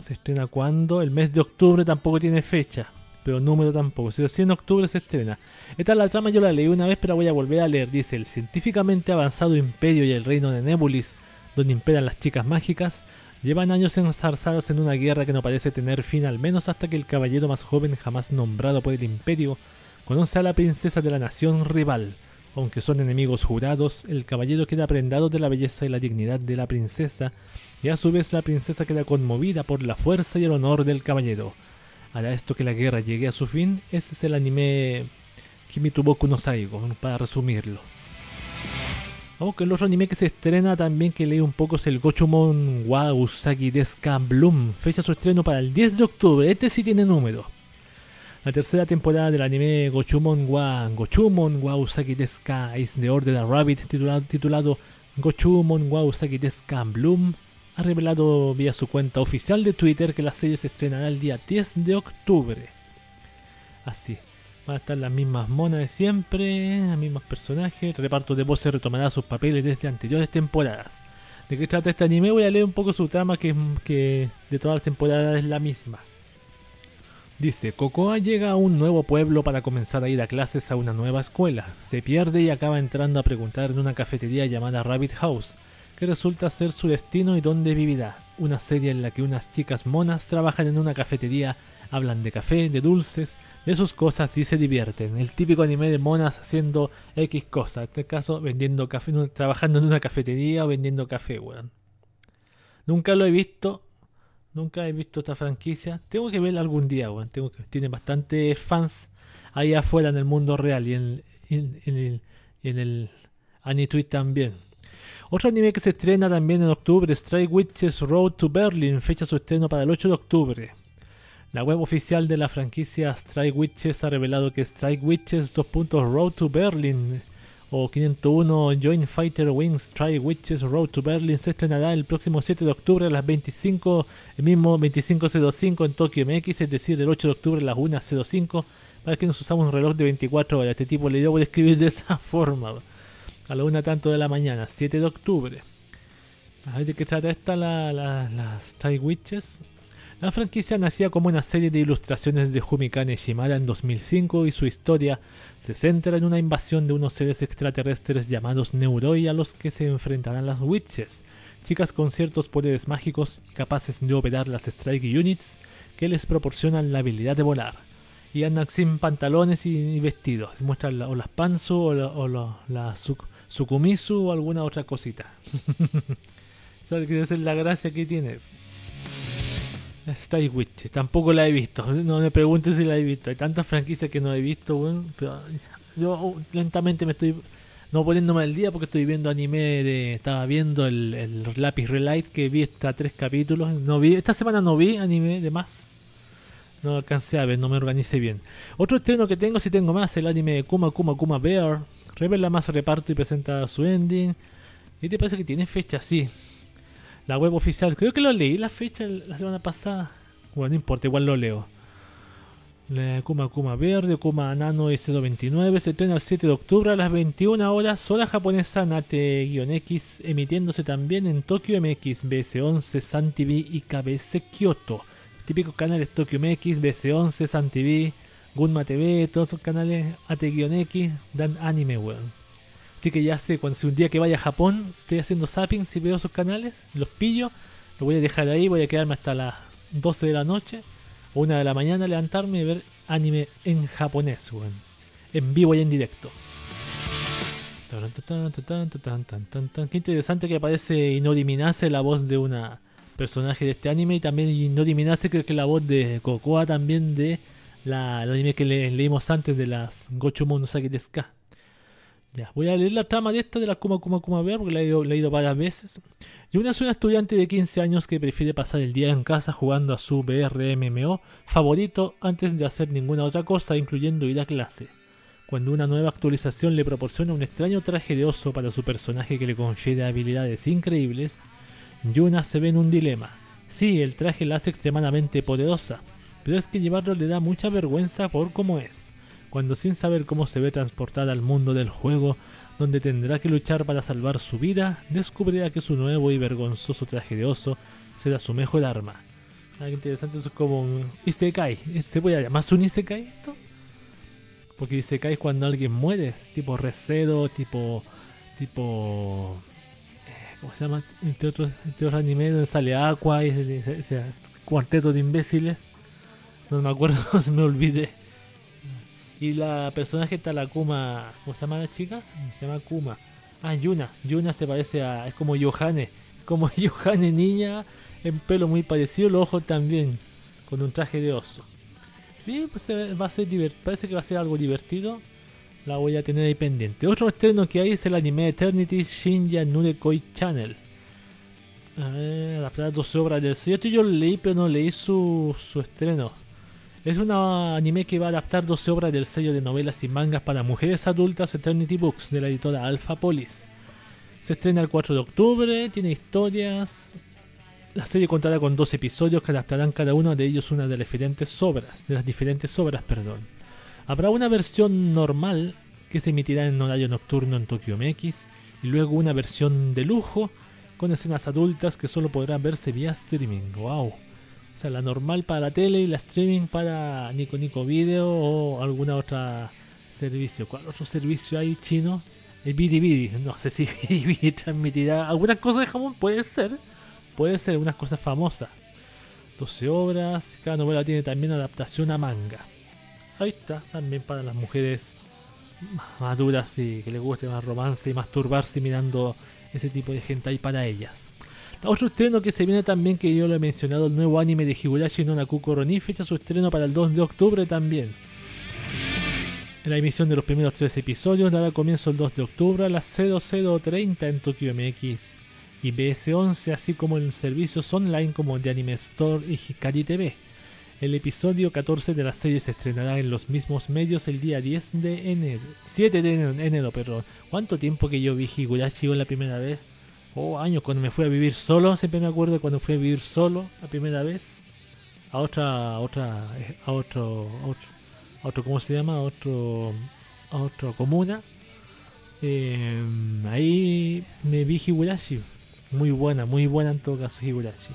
se estrena cuando el mes de octubre tampoco tiene fecha pero número tampoco. Si en octubre se estrena. Esta es la trama yo la leí una vez pero voy a volver a leer. Dice el científicamente avanzado imperio y el reino de Nebulis donde imperan las chicas mágicas llevan años enzarzadas en una guerra que no parece tener fin al menos hasta que el caballero más joven jamás nombrado por el imperio conoce a la princesa de la nación rival aunque son enemigos jurados, el caballero queda prendado de la belleza y la dignidad de la princesa, y a su vez la princesa queda conmovida por la fuerza y el honor del caballero. Hará esto que la guerra llegue a su fin, este es el anime Kimituboku no Saigo, para resumirlo. Con el otro anime que se estrena también que leí un poco es el Gochumon wa Usagi Deska Bloom. Fecha su estreno para el 10 de octubre. Este sí tiene número. La tercera temporada del anime Gochumon wa Gochumon wa Usagi Deska is the Order of Rabbit titulado, titulado Gochumon wa Usagi Deska Bloom ha revelado vía su cuenta oficial de Twitter que la serie se estrenará el día 10 de octubre. Así. Van a estar las mismas monas de siempre, los mismos personajes. El reparto de voces retomará sus papeles desde anteriores temporadas. ¿De qué trata este anime? Voy a leer un poco su trama que, que de todas las temporadas es la misma. Dice, Cocoa llega a un nuevo pueblo para comenzar a ir a clases a una nueva escuela. Se pierde y acaba entrando a preguntar en una cafetería llamada Rabbit House, que resulta ser su destino y dónde vivirá. Una serie en la que unas chicas monas trabajan en una cafetería, hablan de café, de dulces, de sus cosas y se divierten. El típico anime de monas haciendo X cosas. En este caso, vendiendo café, trabajando en una cafetería o vendiendo café, weón. Nunca lo he visto. Nunca he visto esta franquicia. Tengo que verla algún día, weón. Tiene bastantes fans ahí afuera en el mundo real y en, en, en el, en el Anitweet también. Otro anime que se estrena también en octubre, Strike Witches Road to Berlin, fecha su estreno para el 8 de octubre. La web oficial de la franquicia Strike Witches ha revelado que Strike Witches 2. Road to Berlin o 501 Joint Fighter Wings Strike Witches Road to Berlin se estrenará el próximo 7 de octubre a las 25, el mismo 25.05 en Tokio MX, es decir, el 8 de octubre a las 1.05. Para que nos usamos un reloj de 24 horas. Este tipo le dio por escribir de esa forma a la una tanto de la mañana, 7 de octubre. A ver de qué trata esta, la, la, las Strike Witches. La franquicia nacía como una serie de ilustraciones de Humikane Shimada en 2005 y su historia se centra en una invasión de unos seres extraterrestres llamados Neuroi a los que se enfrentarán las Witches, chicas con ciertos poderes mágicos y capaces de operar las Strike Units que les proporcionan la habilidad de volar. Y andan sin pantalones y, vestidos, muestran la, o las pansu o la, o la, la suk, Sukumisu o alguna otra cosita. ¿Sabes qué es la gracia que tiene? Strike Witch, tampoco la he visto. No me preguntes si la he visto. Hay tantas franquicias que no he visto, bueno, pero yo lentamente me estoy no poniéndome al día porque estoy viendo anime de. Estaba viendo el, el Lápiz Relight que vi hasta tres capítulos. No vi, esta semana no vi anime de más. No alcancé a ver, no me organicé bien. Otro estreno que tengo, si tengo más, el anime de Kuma Kuma Kuma Bear. Revela más reparto y presenta su ending. ¿Y te parece que tiene fecha? Sí. La web oficial, creo que lo leí la fecha la semana pasada. Bueno, no importa, igual lo leo. Kuma Kuma Verde, Kuma Nano S29 se estrena el 7 de octubre a las 21 horas, sola japonesa Nate-X, emitiéndose también en Tokyo MX, BS11, Sun TV y KBS Kyoto. Típicos canales Tokyo MX, BS11, Sun TV, Gunma TV, todos estos canales AT-X dan anime, weón. Así que ya sé, cuando si un día que vaya a Japón, estoy haciendo zapping, si veo esos canales, los pillo, los voy a dejar ahí, voy a quedarme hasta las 12 de la noche o 1 de la mañana, levantarme y ver anime en japonés, weón. En vivo y en directo. Qué interesante que aparece Inori Minase, la voz de una personaje de este anime, y también Inori Minase, creo que la voz de Cocoa también de la, anime que le, leímos antes de las Gochumon no Saki Deska. Ya, voy a leer la trama de esta de la Kuma Kuma Kuma Bear porque la he leído, leído varias veces. Yuna es una estudiante de 15 años que prefiere pasar el día en casa jugando a su BRMMO favorito antes de hacer ninguna otra cosa, incluyendo ir a clase. Cuando una nueva actualización le proporciona un extraño traje de oso para su personaje que le confiere habilidades increíbles, Yuna se ve en un dilema. Sí, el traje la hace extremadamente poderosa, pero es que llevarlo le da mucha vergüenza por cómo es. Cuando sin saber cómo se ve transportada al mundo del juego, donde tendrá que luchar para salvar su vida, descubrirá que su nuevo y vergonzoso traje de oso será su mejor arma. Ah, qué interesante, eso es como un Isekai. ¿Se puede llamar un Isekai esto? Porque Isekai es cuando alguien muere, tipo Recedo, tipo. tipo. eh, ¿Cómo se llama? Entre otros, entre otros animes donde sale Aqua y ese- ese cuarteto de imbéciles. No me acuerdo, se me olvidé. Y la personaje está la Kuma. ¿Cómo se llama la chica? Se llama Kuma. Ah, Yuna. Yuna se parece a. Es como Yohane. Como Yohane niña. En pelo muy parecido. Los ojos también. Con un traje de oso. Sí, pues ve- va a ser Parece que va a ser algo divertido. La voy a tener ahí pendiente. Otro estreno que hay es el anime Eternity Shinja Nurekoi Channel. A ver, adaptar 12 obras del sello. Yo leí, pero no leí su, su estreno. Es un anime que va a adaptar 12 obras del sello de novelas y mangas para mujeres adultas Eternity Books de la editora Alpha Polis. Se estrena el 4 de octubre, tiene historias. La serie contará con dos episodios que adaptarán cada uno de ellos una de las diferentes obras, de las diferentes obras, perdón. Habrá una versión normal que se emitirá en horario nocturno en Tokyo MX y luego una versión de lujo con escenas adultas que solo podrán verse vía streaming. Wow. La normal para la tele y la streaming para Nico Nico Video o alguna otra servicio. ¿Cuál otro servicio hay chino? El Bidi No sé si Bidi transmitirá algunas cosas de Japón, puede ser. Puede ser unas cosas famosas. 12 obras. Cada novela tiene también adaptación a manga. Ahí está, también para las mujeres más maduras y que les guste más romance y masturbarse mirando ese tipo de gente ahí para ellas. Otro estreno que se viene también, que yo lo he mencionado, el nuevo anime de Higurashi no Nakuko Roni, fecha su estreno para el 2 de octubre también. La emisión de los primeros tres episodios dará comienzo el 2 de octubre a las 0030 en Tokyo MX y BS11, así como en servicios online como The Anime Store y Hikari TV. El episodio 14 de la serie se estrenará en los mismos medios el día 10 de enero. 7 de enero, enero, perdón. ¿Cuánto tiempo que yo vi Higurashi la primera vez? Oh, años, cuando me fui a vivir solo, siempre me acuerdo cuando fui a vivir solo la primera vez. A otra, a otra, a otro, a otro, a otro, ¿cómo se llama? A otro, a otra comuna. Eh, ahí me vi Higurashi. Muy buena, muy buena en todo caso Higurashi.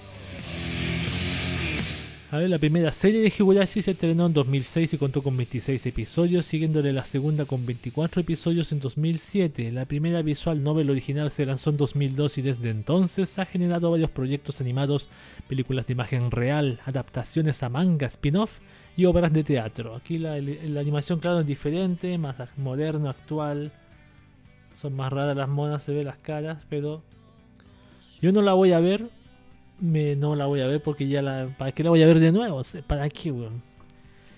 A ver, la primera serie de Higurashi se estrenó en 2006 y contó con 26 episodios, siguiéndole la segunda con 24 episodios en 2007. La primera visual novel original se lanzó en 2002 y desde entonces ha generado varios proyectos animados, películas de imagen real, adaptaciones a manga, spin-off y obras de teatro. Aquí la, animación, claro, es diferente, más moderno, actual. Son más raras las monas, se ve las caras, pero yo no la voy a ver me, no la voy a ver porque ya la. ¿Para qué la voy a ver de nuevo? ¿Para qué, weón?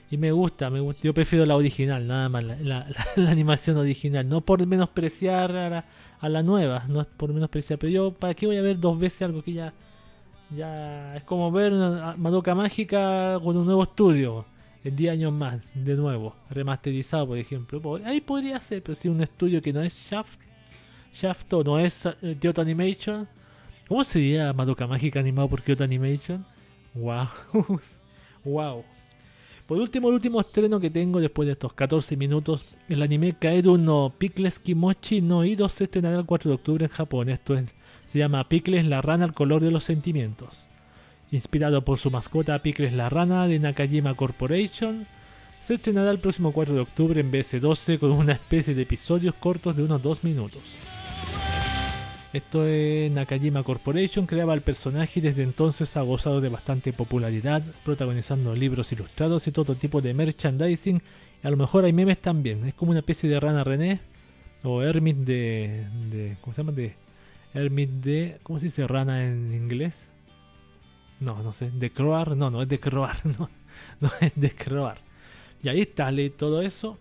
Y me gusta, me gusta. Yo prefiero la original, nada más, la, animación original. No por menospreciar a la, a la, nueva, no por menospreciar. Pero yo, ¿para qué voy a ver dos veces algo que ya. Ya es como ver una Madoka Mágica con un nuevo estudio. En 10 años más, de nuevo, remasterizado, por ejemplo. Ahí podría ser, pero si un estudio que no es Shaft, Shaft o no es uh, Kyoto Animation ¿Cómo sería Madoka Mágica animado por Kyoto Animation? Wow. wow. Por último, el último estreno que tengo después de estos 14 minutos, el anime Kaeru no Pickles Kimochi no Ido se estrenará el 4 de octubre en Japón. Esto es, se llama Pickles la rana al color de los sentimientos. Inspirado por su mascota Pickles la rana de Nakajima Corporation, se estrenará el próximo 4 de octubre en BS12 con una especie de episodios cortos de unos 2 minutos. Esto es Nakajima Corporation, creaba el personaje y desde entonces ha gozado de bastante popularidad, protagonizando libros ilustrados y todo tipo de merchandising. A lo mejor hay memes también. Es como una especie de rana René o Hermit de, de. ¿Cómo se llama? De. Hermit de. ¿Cómo se dice rana en inglés? No, no sé. De Croar. No, no es de Croar. No, no es de Croar. Y ahí está, leí todo eso.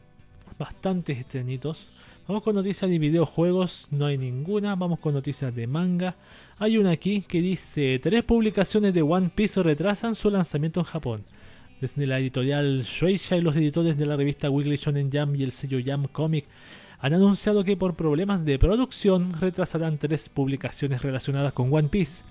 Bastantes estrenitos. Vamos con noticias de videojuegos, no hay ninguna. Vamos con noticias de manga. Hay una aquí que dice: Tres publicaciones de One Piece retrasan su lanzamiento en Japón. Desde la editorial Shueisha y los editores de la revista Weekly Shonen Jump y el sello Jump Comic han anunciado que por problemas de producción retrasarán tres publicaciones relacionadas con One Piece.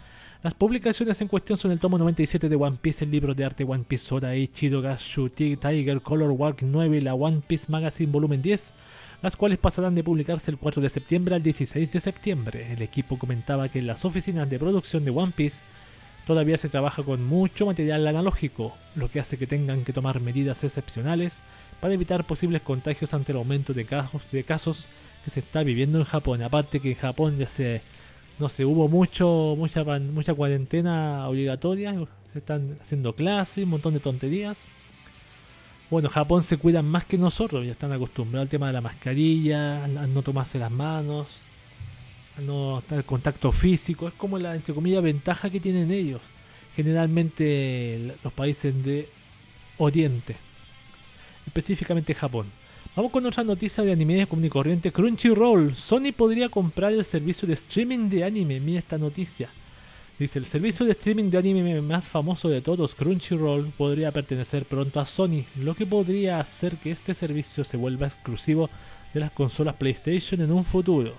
Las publicaciones en cuestión son el tomo 97 de One Piece, el libro de arte One Piece Sora Ichido Gashu Tiger Color Walk 9 y la One Piece Magazine Volumen 10, las cuales pasarán de publicarse el 4 de septiembre al 16 de septiembre. El equipo comentaba que en las oficinas de producción de One Piece todavía se trabaja con mucho material analógico, lo que hace que tengan que tomar medidas excepcionales para evitar posibles contagios ante el aumento de casos, que se está viviendo en Japón. Aparte que en Japón ya se no sé, hubo mucho mucha mucha cuarentena obligatoria, están haciendo clases, un montón de tonterías. Bueno, Japón se cuidan más que nosotros, ya están acostumbrados al tema de la mascarilla, a no tomarse las manos, a no estar en contacto físico, es como la entre comillas ventaja que tienen ellos. Generalmente los países de Oriente, específicamente Japón. Vamos con otra noticia de anime común y corriente. Crunchyroll. Sony podría comprar el servicio de streaming de anime. Mira esta noticia. Dice, el servicio de streaming de anime más famoso de todos, Crunchyroll, podría pertenecer pronto a Sony, lo que podría hacer que este servicio se vuelva exclusivo de las consolas PlayStation en un futuro.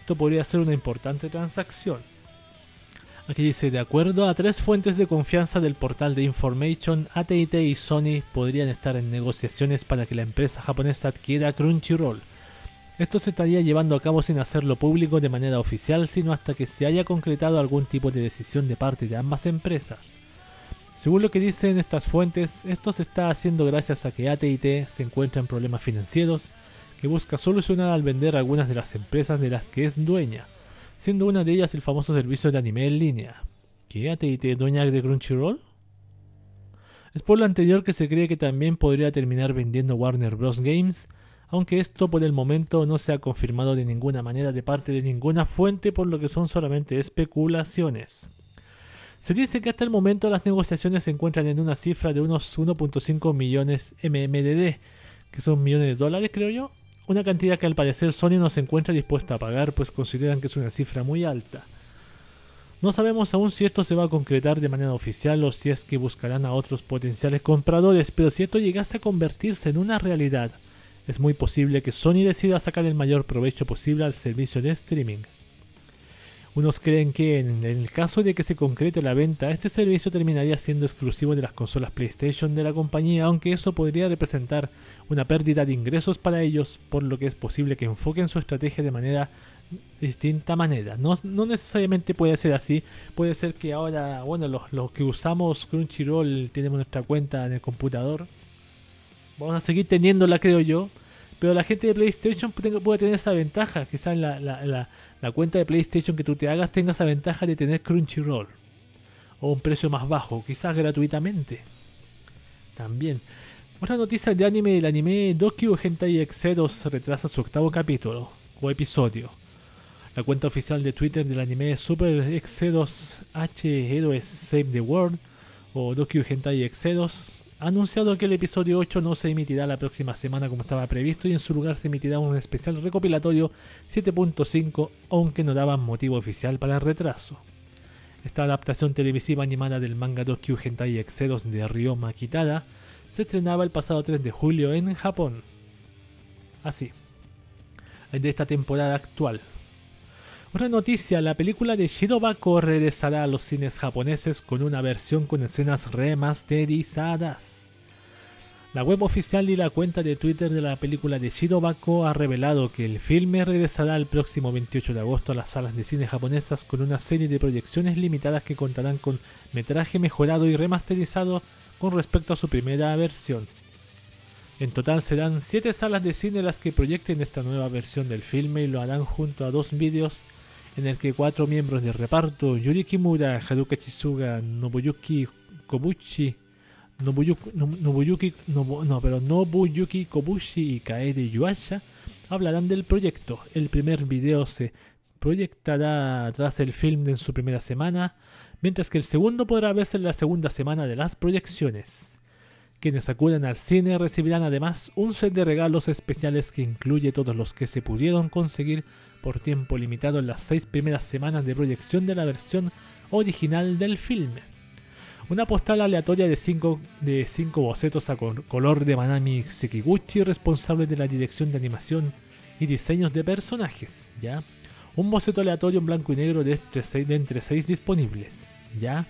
Esto podría ser una importante transacción. Aquí dice, de acuerdo a tres fuentes de confianza del portal de Information, AT&T y Sony podrían estar en negociaciones para que la empresa japonesa adquiera Crunchyroll. Esto se estaría llevando a cabo sin hacerlo público de manera oficial, sino hasta que se haya concretado algún tipo de decisión de parte de ambas empresas. Según lo que dicen estas fuentes, esto se está haciendo gracias a que AT&T se encuentra en problemas financieros que busca solucionar al vender algunas de las empresas de las que es dueña siendo una de ellas el famoso servicio de anime en línea. ¿Qué AT&T dueña de Crunchyroll? Es por lo anterior que se cree que también podría terminar vendiendo Warner Bros. Games, aunque esto por el momento no se ha confirmado de ninguna manera de parte de ninguna fuente, por lo que son solamente especulaciones. Se dice que hasta el momento las negociaciones se encuentran en una cifra de unos 1.5 millones MMDD, que son millones de dólares creo yo, una cantidad que al parecer Sony no se encuentra dispuesta a pagar, pues consideran que es una cifra muy alta. No sabemos aún si esto se va a concretar de manera oficial o si es que buscarán a otros potenciales compradores, pero si esto llegase a convertirse en una realidad, es muy posible que Sony decida sacar el mayor provecho posible al servicio de streaming. Unos creen que en el caso de que se concrete la venta, este servicio terminaría siendo exclusivo de las consolas PlayStation de la compañía, aunque eso podría representar una pérdida de ingresos para ellos, por lo que es posible que enfoquen su estrategia de manera distinta manera. No, necesariamente puede ser así, puede ser que ahora, bueno, los que usamos Crunchyroll tenemos nuestra cuenta en el computador. Vamos a seguir teniéndola, creo yo pero la gente de PlayStation puede tener esa ventaja. Quizás la, la, la, cuenta de PlayStation que tú te hagas tenga esa ventaja de tener Crunchyroll. O un precio más bajo, quizás gratuitamente. También. Otra noticia de anime, el anime Dokyo Hentai X2 retrasa su octavo capítulo o episodio. La cuenta oficial de Twitter del anime Super X2 H Heroes Save the World o Dokyo Hentai X2 anunciado que el episodio 8 no se emitirá la próxima semana como estaba previsto y en su lugar se emitirá un especial recopilatorio 7.5 aunque no daban motivo oficial para el retraso. Esta adaptación televisiva animada del manga Dokyu Hentai Exeros de Ryoma Kitada se estrenaba el pasado 3 de julio en Japón. Así. De esta temporada actual, otra noticia, la película de Shirobako regresará a los cines japoneses con una versión con escenas remasterizadas. La web oficial y la cuenta de Twitter de la película de Shirobako ha revelado que el filme regresará el próximo 28 de agosto a las salas de cine japonesas con una serie de proyecciones limitadas que contarán con metraje mejorado y remasterizado con respecto a su primera versión. En total serán 7 salas de cine las que proyecten esta nueva versión del filme y lo harán junto a dos vídeos en el que cuatro miembros del reparto, Yuri Kimura, Haruka Chisuga, Nobuyuki Kobuchi, Nobuyuki, Nobuyuki, no, pero Nobuyuki Kobushi y Kaede Yuasha, hablarán del proyecto. El primer video se proyectará tras el film en su primera semana, mientras que el segundo podrá verse en la segunda semana de las proyecciones. Quienes acuden al cine recibirán además un set de regalos especiales que incluye todos los que se pudieron conseguir por tiempo limitado en las seis primeras semanas de proyección de la versión original del filme. Una postal aleatoria de 5 de cinco bocetos a col- color de Manami Sekiguchi, responsable de la dirección de animación y diseños de personajes, ¿ya? Un boceto aleatorio en blanco y negro de entre 6, de entre seis disponibles, ¿ya?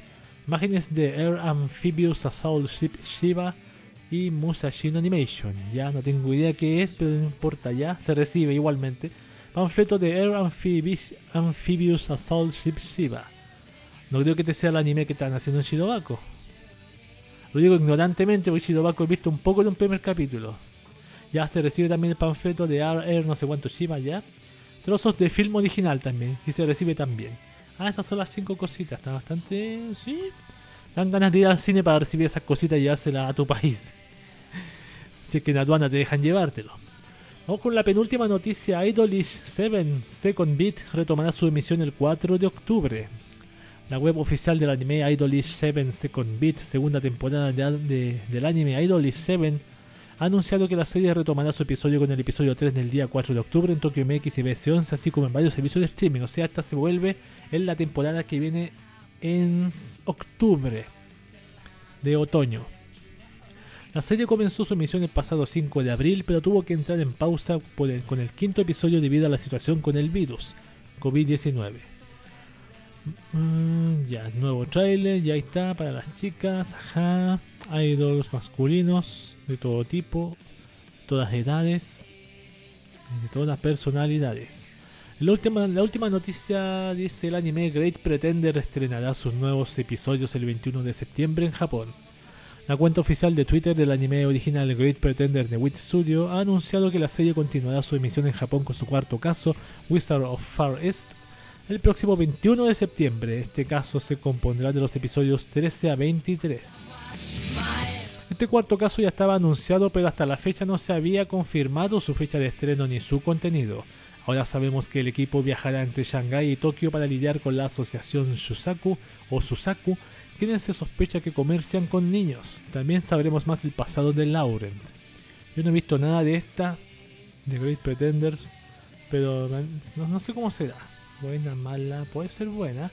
Imágenes de Air Amphibious Assault Ship Shiba y Musashino Animation, ya no tengo idea qué es, pero no importa ya, se recibe igualmente. Panfleto de Air Amphibious, Amphibious Assault Ship Shiba. No creo que este sea el anime que están haciendo en Shirobako. Lo digo ignorantemente porque Shirobako he visto un poco de un primer capítulo. Ya se recibe también el panfleto de Air, Air no sé cuánto Shiba ya. Trozos de film original también. Y se recibe también. Ah, esas son las cinco cositas. Está bastante... Sí. Dan ganas de ir al cine para recibir esas cositas y llevárselas a tu país. es que en aduana te dejan llevártelo. Vamos con la penúltima noticia. Idolish 7 Second Beat retomará su emisión el 4 de octubre. La web oficial del anime Idolish 7 Second Beat, segunda temporada de- de- del anime Idolish 7, ha anunciado que la serie retomará su episodio con el episodio 3 del día 4 de octubre en Tokyo MX y BS11, así como en varios servicios de streaming. O sea, esta se vuelve en la temporada que viene en octubre de otoño. La serie comenzó su emisión el pasado 5 de abril, pero tuvo que entrar en pausa con el quinto episodio debido a la situación con el virus COVID-19. Mm, ya, nuevo trailer, ya está para las chicas, ajá, idols masculinos de todo tipo, todas edades, de todas personalidades. La última, la última noticia dice el anime Great Pretender estrenará sus nuevos episodios el 21 de septiembre en Japón. La cuenta oficial de Twitter del anime original Great Pretender de Wit Studio ha anunciado que la serie continuará su emisión en Japón con su cuarto caso, Wizard of Far East, el próximo 21 de septiembre. Este caso se compondrá de los episodios 13 a 23. Este cuarto caso ya estaba anunciado, pero hasta la fecha no se había confirmado su fecha de estreno ni su contenido. Ahora sabemos que el equipo viajará entre Shanghái y Tokio para lidiar con la asociación Shusaku o Susaku, quienes se sospecha que comercian con niños. También sabremos más del pasado de Laurent. Yo no he visto nada de esta, de Great Pretenders, pero no, no sé cómo será. Buena, mala, puede ser buena.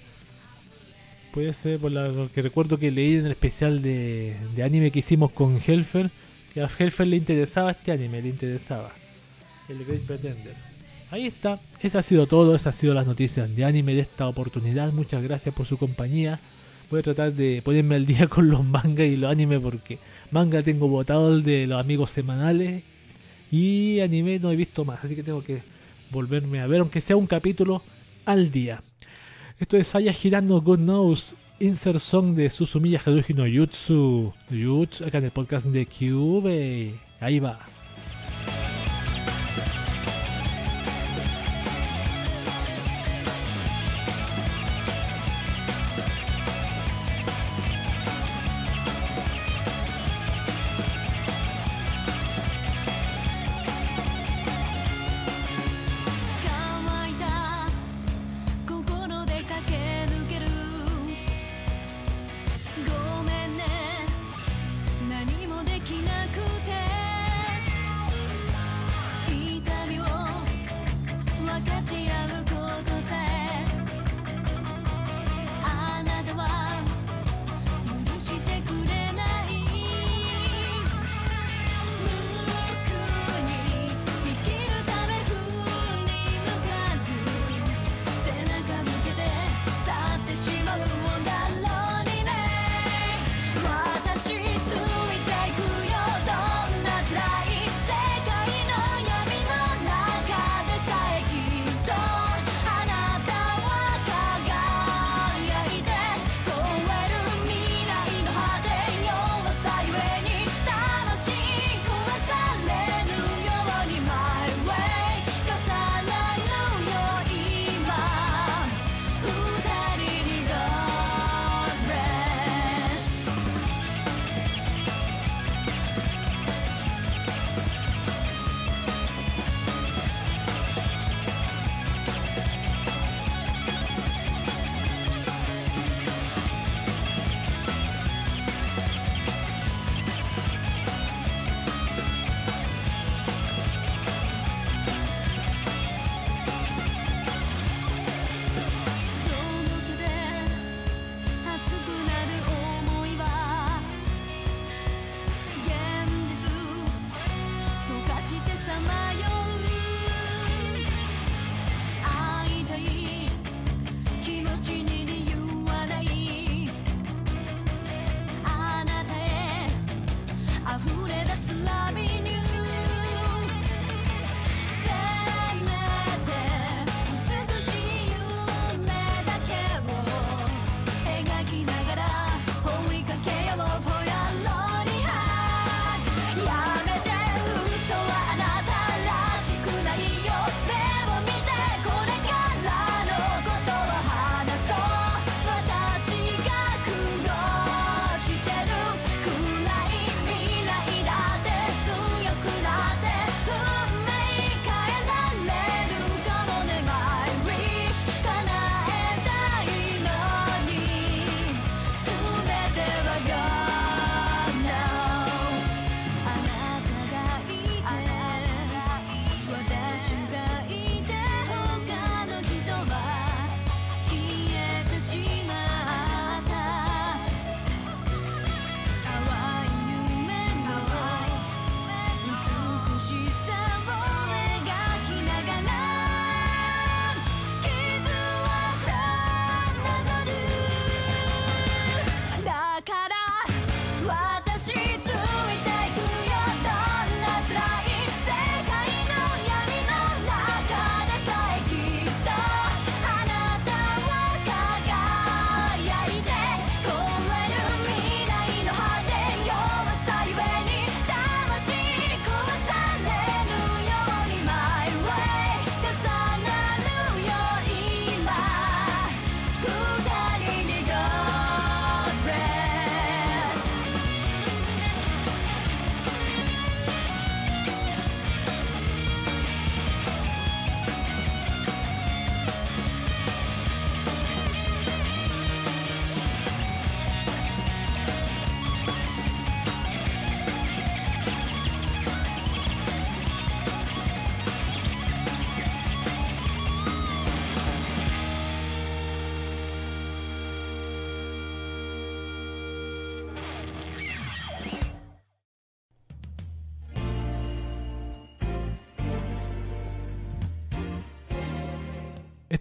Puede ser por lo que recuerdo que leí en el especial de, de anime que hicimos con Helfer, que a Helfer le interesaba este anime, le interesaba. El Great Pretender. Ahí está, eso ha sido todo, esas han sido las noticias de anime de esta oportunidad. Muchas gracias por su compañía. Voy a tratar de ponerme al día con los mangas y los animes porque manga tengo botado el de los amigos semanales y anime no he visto más, así que tengo que volverme a ver, aunque sea un capítulo al día. Esto es Saya girando God Knows, insert song de Susumiya Haruhi no Jutsu, Jutsu, acá en el podcast de Cube. Ahí va.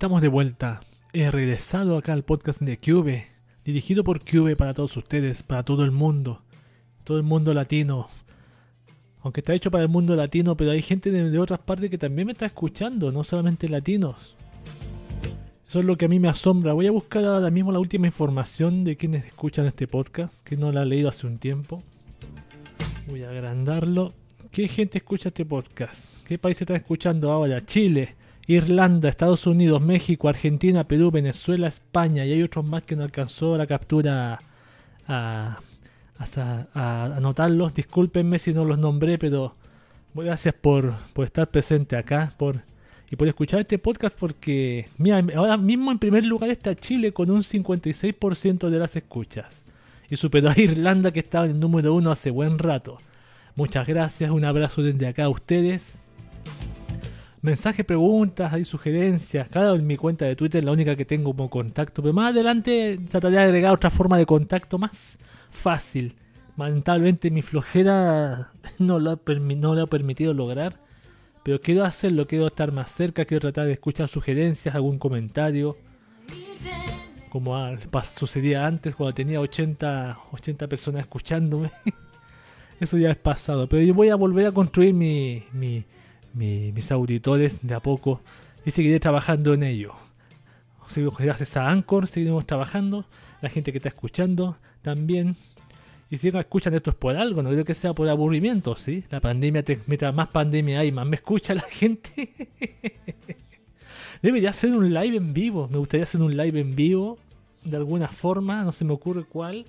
Estamos de vuelta. He regresado acá al podcast de Cube, dirigido por Cube para todos ustedes, para todo el mundo, todo el mundo latino. Aunque está hecho para el mundo latino, pero hay gente de, otras partes que también me está escuchando, no solamente latinos. Eso es lo que a mí me asombra. Voy a buscar ahora mismo la última información de quienes escuchan este podcast, que no la he leído hace un tiempo. Voy a agrandarlo. ¿Qué gente escucha este podcast? ¿Qué países están escuchando ahora? Chile, Irlanda, Estados Unidos, México, Argentina, Perú, Venezuela, España y hay otros más que no alcanzó la captura a, a, anotarlos. Discúlpenme si no los nombré, pero gracias por, por estar presente acá por, y por escuchar este podcast porque mira, ahora mismo en primer lugar está Chile con un 56% de las escuchas y superó a Irlanda que estaba en el número uno hace buen rato. Muchas gracias, un abrazo desde acá a ustedes. Mensajes, preguntas, hay sugerencias. Cada en mi cuenta de Twitter, la única que tengo como contacto. Pero más adelante trataré de agregar otra forma de contacto más fácil. Lamentablemente mi flojera no lo ha, no lo ha permitido lograr. Pero quiero hacerlo, quiero estar más cerca, quiero tratar de escuchar sugerencias, algún comentario. Como sucedía antes cuando tenía 80, 80 personas escuchándome. Eso ya es pasado. Pero yo voy a volver a construir mi, mi, mi- mis auditores de a poco y seguiré trabajando en ello. Gracias a Anchor seguiremos trabajando. La gente que está escuchando también. Y si no escuchan esto es por algo, no creo que sea por aburrimiento, ¿sí? La pandemia, te, mientras más pandemia hay, más me escucha la gente. Debería hacer un live en vivo. Me gustaría hacer un live en vivo de alguna forma, no se me ocurre cuál.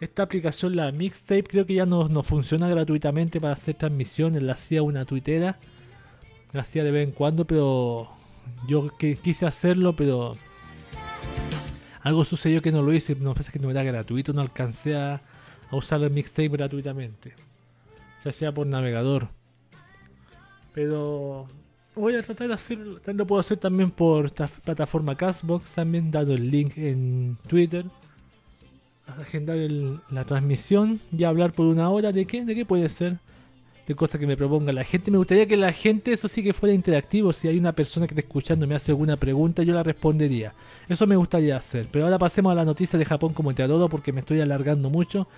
Esta aplicación, la Mixtape, creo que ya no, no funciona gratuitamente para hacer transmisiones. La hacía una tuitera. La hacía de vez en cuando, pero yo quise hacerlo, pero algo sucedió que no lo hice. No parece que no era gratuito, no alcancé a, a usar el Mixtape gratuitamente. Ya sea por navegador. Pero voy a tratar de hacerlo. Lo puedo hacer también por esta plataforma Castbox. También dado el link en Twitter agendar el- la transmisión y hablar por una hora de qué, de qué puede ser, de cosas que me proponga la gente. Me gustaría que la gente, eso sí que fuera interactivo. Si hay una persona que está escuchando y me hace alguna pregunta, yo la respondería. Eso me gustaría hacer. Pero ahora pasemos a la noticia de Japón como te adoro porque me estoy alargando mucho.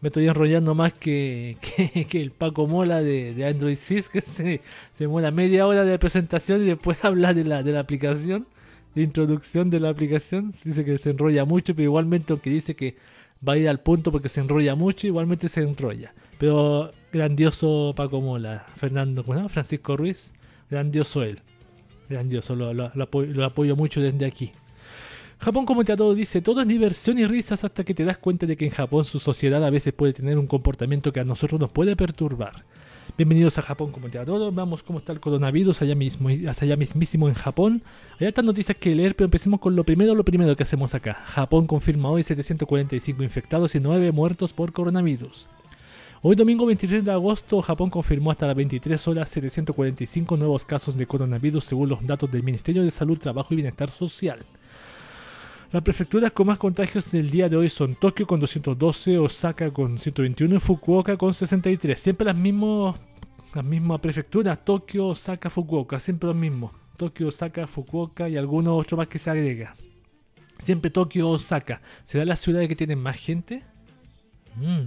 Me estoy enrollando más que, que, el Paco Mola de, Android Sys, que se, se demora media hora de presentación y después habla de la, de la aplicación, de introducción de la aplicación. Dice que se enrolla mucho, pero igualmente aunque dice que va a ir al punto porque se enrolla mucho, igualmente se enrolla. Pero grandioso Paco Mola, Fernando, ¿cómo se llama? Francisco Ruiz, grandioso él. Grandioso, lo, apoyo, mucho desde aquí. Japón, como te a todo, dice, todo es diversión y risas hasta que te das cuenta de que en Japón su sociedad a veces puede tener un comportamiento que a nosotros nos puede perturbar. Bienvenidos a Japón, como te a todo, vamos cómo está el coronavirus allá mismo, allá mismísimo en Japón. Hay tantas noticias que leer, pero empecemos con lo primero, lo primero que hacemos acá. Japón confirma hoy 745 infectados y 9 muertos por coronavirus. Hoy domingo 23 de agosto, Japón confirmó hasta las 23 horas 745 nuevos casos de coronavirus según los datos del Ministerio de Salud, Trabajo y Bienestar Social. Las prefecturas con más contagios del día de hoy son Tokio con 212, Osaka con 121 y Fukuoka con 63. Siempre las mismas, prefecturas, Tokio, Osaka, Fukuoka, siempre los mismos. Tokio, Osaka, Fukuoka y algunos otros más que se agrega. Siempre Tokio, Osaka. ¿Será la ciudad que tienen más gente? Mm.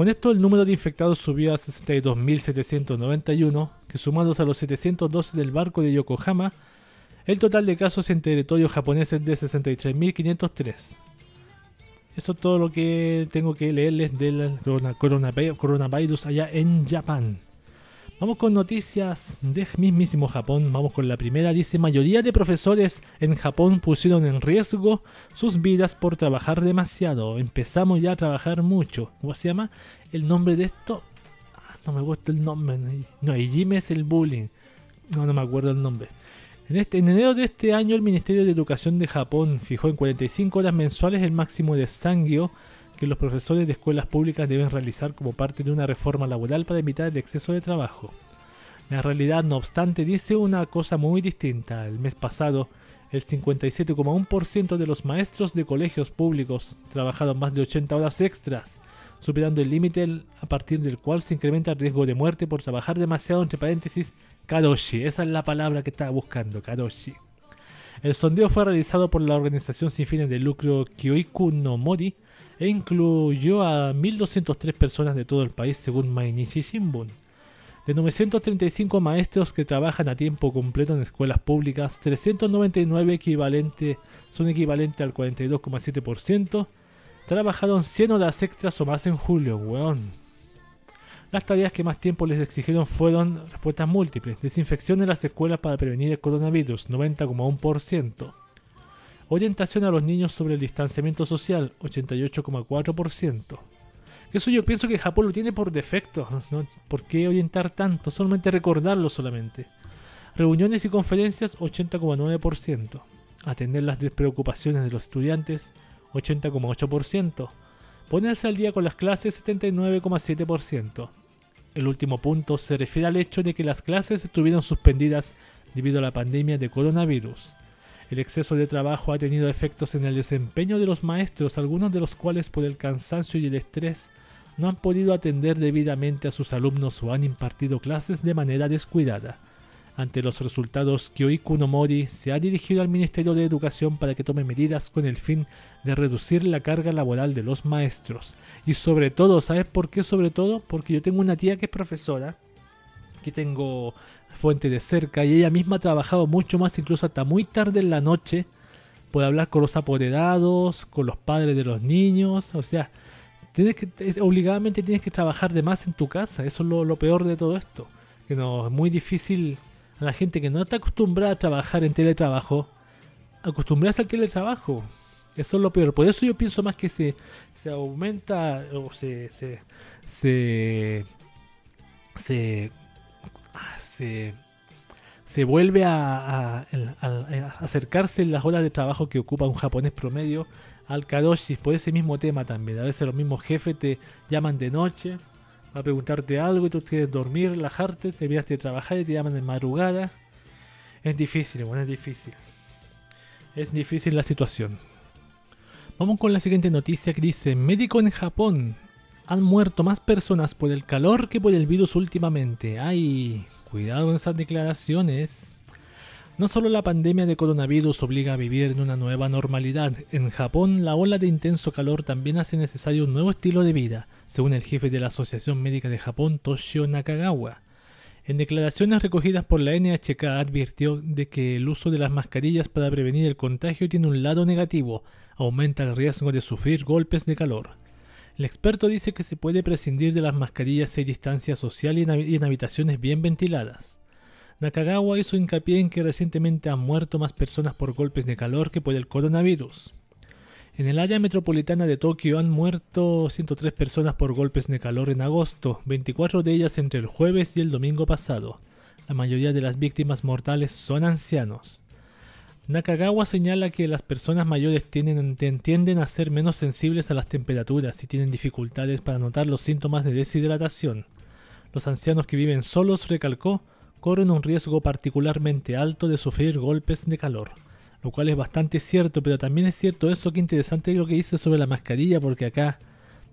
Con esto el número de infectados subió a 62.791, que sumados a los 712 del barco de Yokohama, el total de casos en territorio japonés es de 63.503. Eso es todo lo que tengo que leerles del corona- corona- coronavirus allá en Japón. Vamos con noticias de mismísimo Japón. Vamos con la primera. Dice, mayoría de profesores en Japón pusieron en riesgo sus vidas por trabajar demasiado. Empezamos ya a trabajar mucho. ¿Cómo se llama? El nombre de esto... Ah, no me gusta el nombre. No, Ijime es el bullying. No, no me acuerdo el nombre. En, este, en enero de este año, el Ministerio de Educación de Japón fijó en 45 horas mensuales el máximo de sangio que los profesores de escuelas públicas deben realizar como parte de una reforma laboral para evitar el exceso de trabajo. La realidad, no obstante, dice una cosa muy distinta. El mes pasado, el 57,1% de los maestros de colegios públicos trabajaron más de 80 horas extras, superando el límite a partir del cual se incrementa el riesgo de muerte por trabajar demasiado, entre paréntesis, karoshi. Esa es la palabra que estaba buscando, karoshi. El sondeo fue realizado por la organización sin fines de lucro Kyoiku no Mori e incluyó a 1.203 personas de todo el país según Mainichi Shimbun. De 935 maestros que trabajan a tiempo completo en escuelas públicas, 399 equivalente, son equivalente al 42,7%, trabajaron 100 horas extras o más en julio, weón. Las tareas que más tiempo les exigieron fueron respuestas múltiples, desinfección de las escuelas para prevenir el coronavirus, 90,1%, orientación a los niños sobre el distanciamiento social, 88,4%. Eso yo pienso que Japón lo tiene por defecto, ¿no? ¿Por qué orientar tanto? Solamente recordarlo solamente. Reuniones y conferencias, 80,9%. Atender las despreocupaciones de los estudiantes, 80,8%. Ponerse al día con las clases, 79,7%. El último punto se refiere al hecho de que las clases estuvieron suspendidas debido a la pandemia de coronavirus. El exceso de trabajo ha tenido efectos en el desempeño de los maestros, algunos de los cuales por el cansancio y el estrés no han podido atender debidamente a sus alumnos o han impartido clases de manera descuidada. Ante los resultados, Kyoiku no Mori se ha dirigido al Ministerio de Educación para que tome medidas con el fin de reducir la carga laboral de los maestros. Y sobre todo, ¿sabes por qué? Sobre todo porque yo tengo una tía que es profesora, que tengo fuente de cerca, y ella misma ha trabajado mucho más, incluso hasta muy tarde en la noche, puede hablar con los apoderados, con los padres de los niños, o sea, tienes que, obligadamente tienes que trabajar de más en tu casa, eso es lo, peor de todo esto, que no, es muy difícil a la gente que no está acostumbrada a trabajar en teletrabajo, acostumbrarse al teletrabajo. Eso es lo peor. Por eso yo pienso más que se, se aumenta o se, se, se, vuelve a, a- a acercarse en las horas de trabajo que ocupa un japonés promedio al kadoshi por ese mismo tema también. A veces los mismos jefes te llaman de noche a preguntarte algo y tú quieres dormir, relajarte, te de trabajar y te llaman de madrugada. Es difícil, bueno, es difícil. Es difícil la situación. Vamos con la siguiente noticia que dice, médico en Japón. Han muerto más personas por el calor que por el virus últimamente. Ay, cuidado con esas declaraciones. No solo la pandemia de coronavirus obliga a vivir en una nueva normalidad, en Japón la ola de intenso calor también hace necesario un nuevo estilo de vida, según el jefe de la Asociación Médica de Japón, Toshio Nakagawa. En declaraciones recogidas por la NHK advirtió de que el uso de las mascarillas para prevenir el contagio tiene un lado negativo, aumenta el riesgo de sufrir golpes de calor. El experto dice que se puede prescindir de las mascarillas si hay distancia social y en, en habitaciones bien ventiladas. Nakagawa hizo hincapié en que recientemente han muerto más personas por golpes de calor que por el coronavirus. En el área metropolitana de Tokio han muerto 103 personas por golpes de calor en agosto, 24 de ellas entre el jueves y el domingo pasado. La mayoría de las víctimas mortales son ancianos. Nakagawa señala que las personas mayores tienden, tienden a ser menos sensibles a las temperaturas y tienen dificultades para notar los síntomas de deshidratación. Los ancianos que viven solos, recalcó, corren un riesgo particularmente alto de sufrir golpes de calor. Lo cual es bastante cierto, pero también es cierto eso, que interesante lo que dice sobre la mascarilla, porque acá,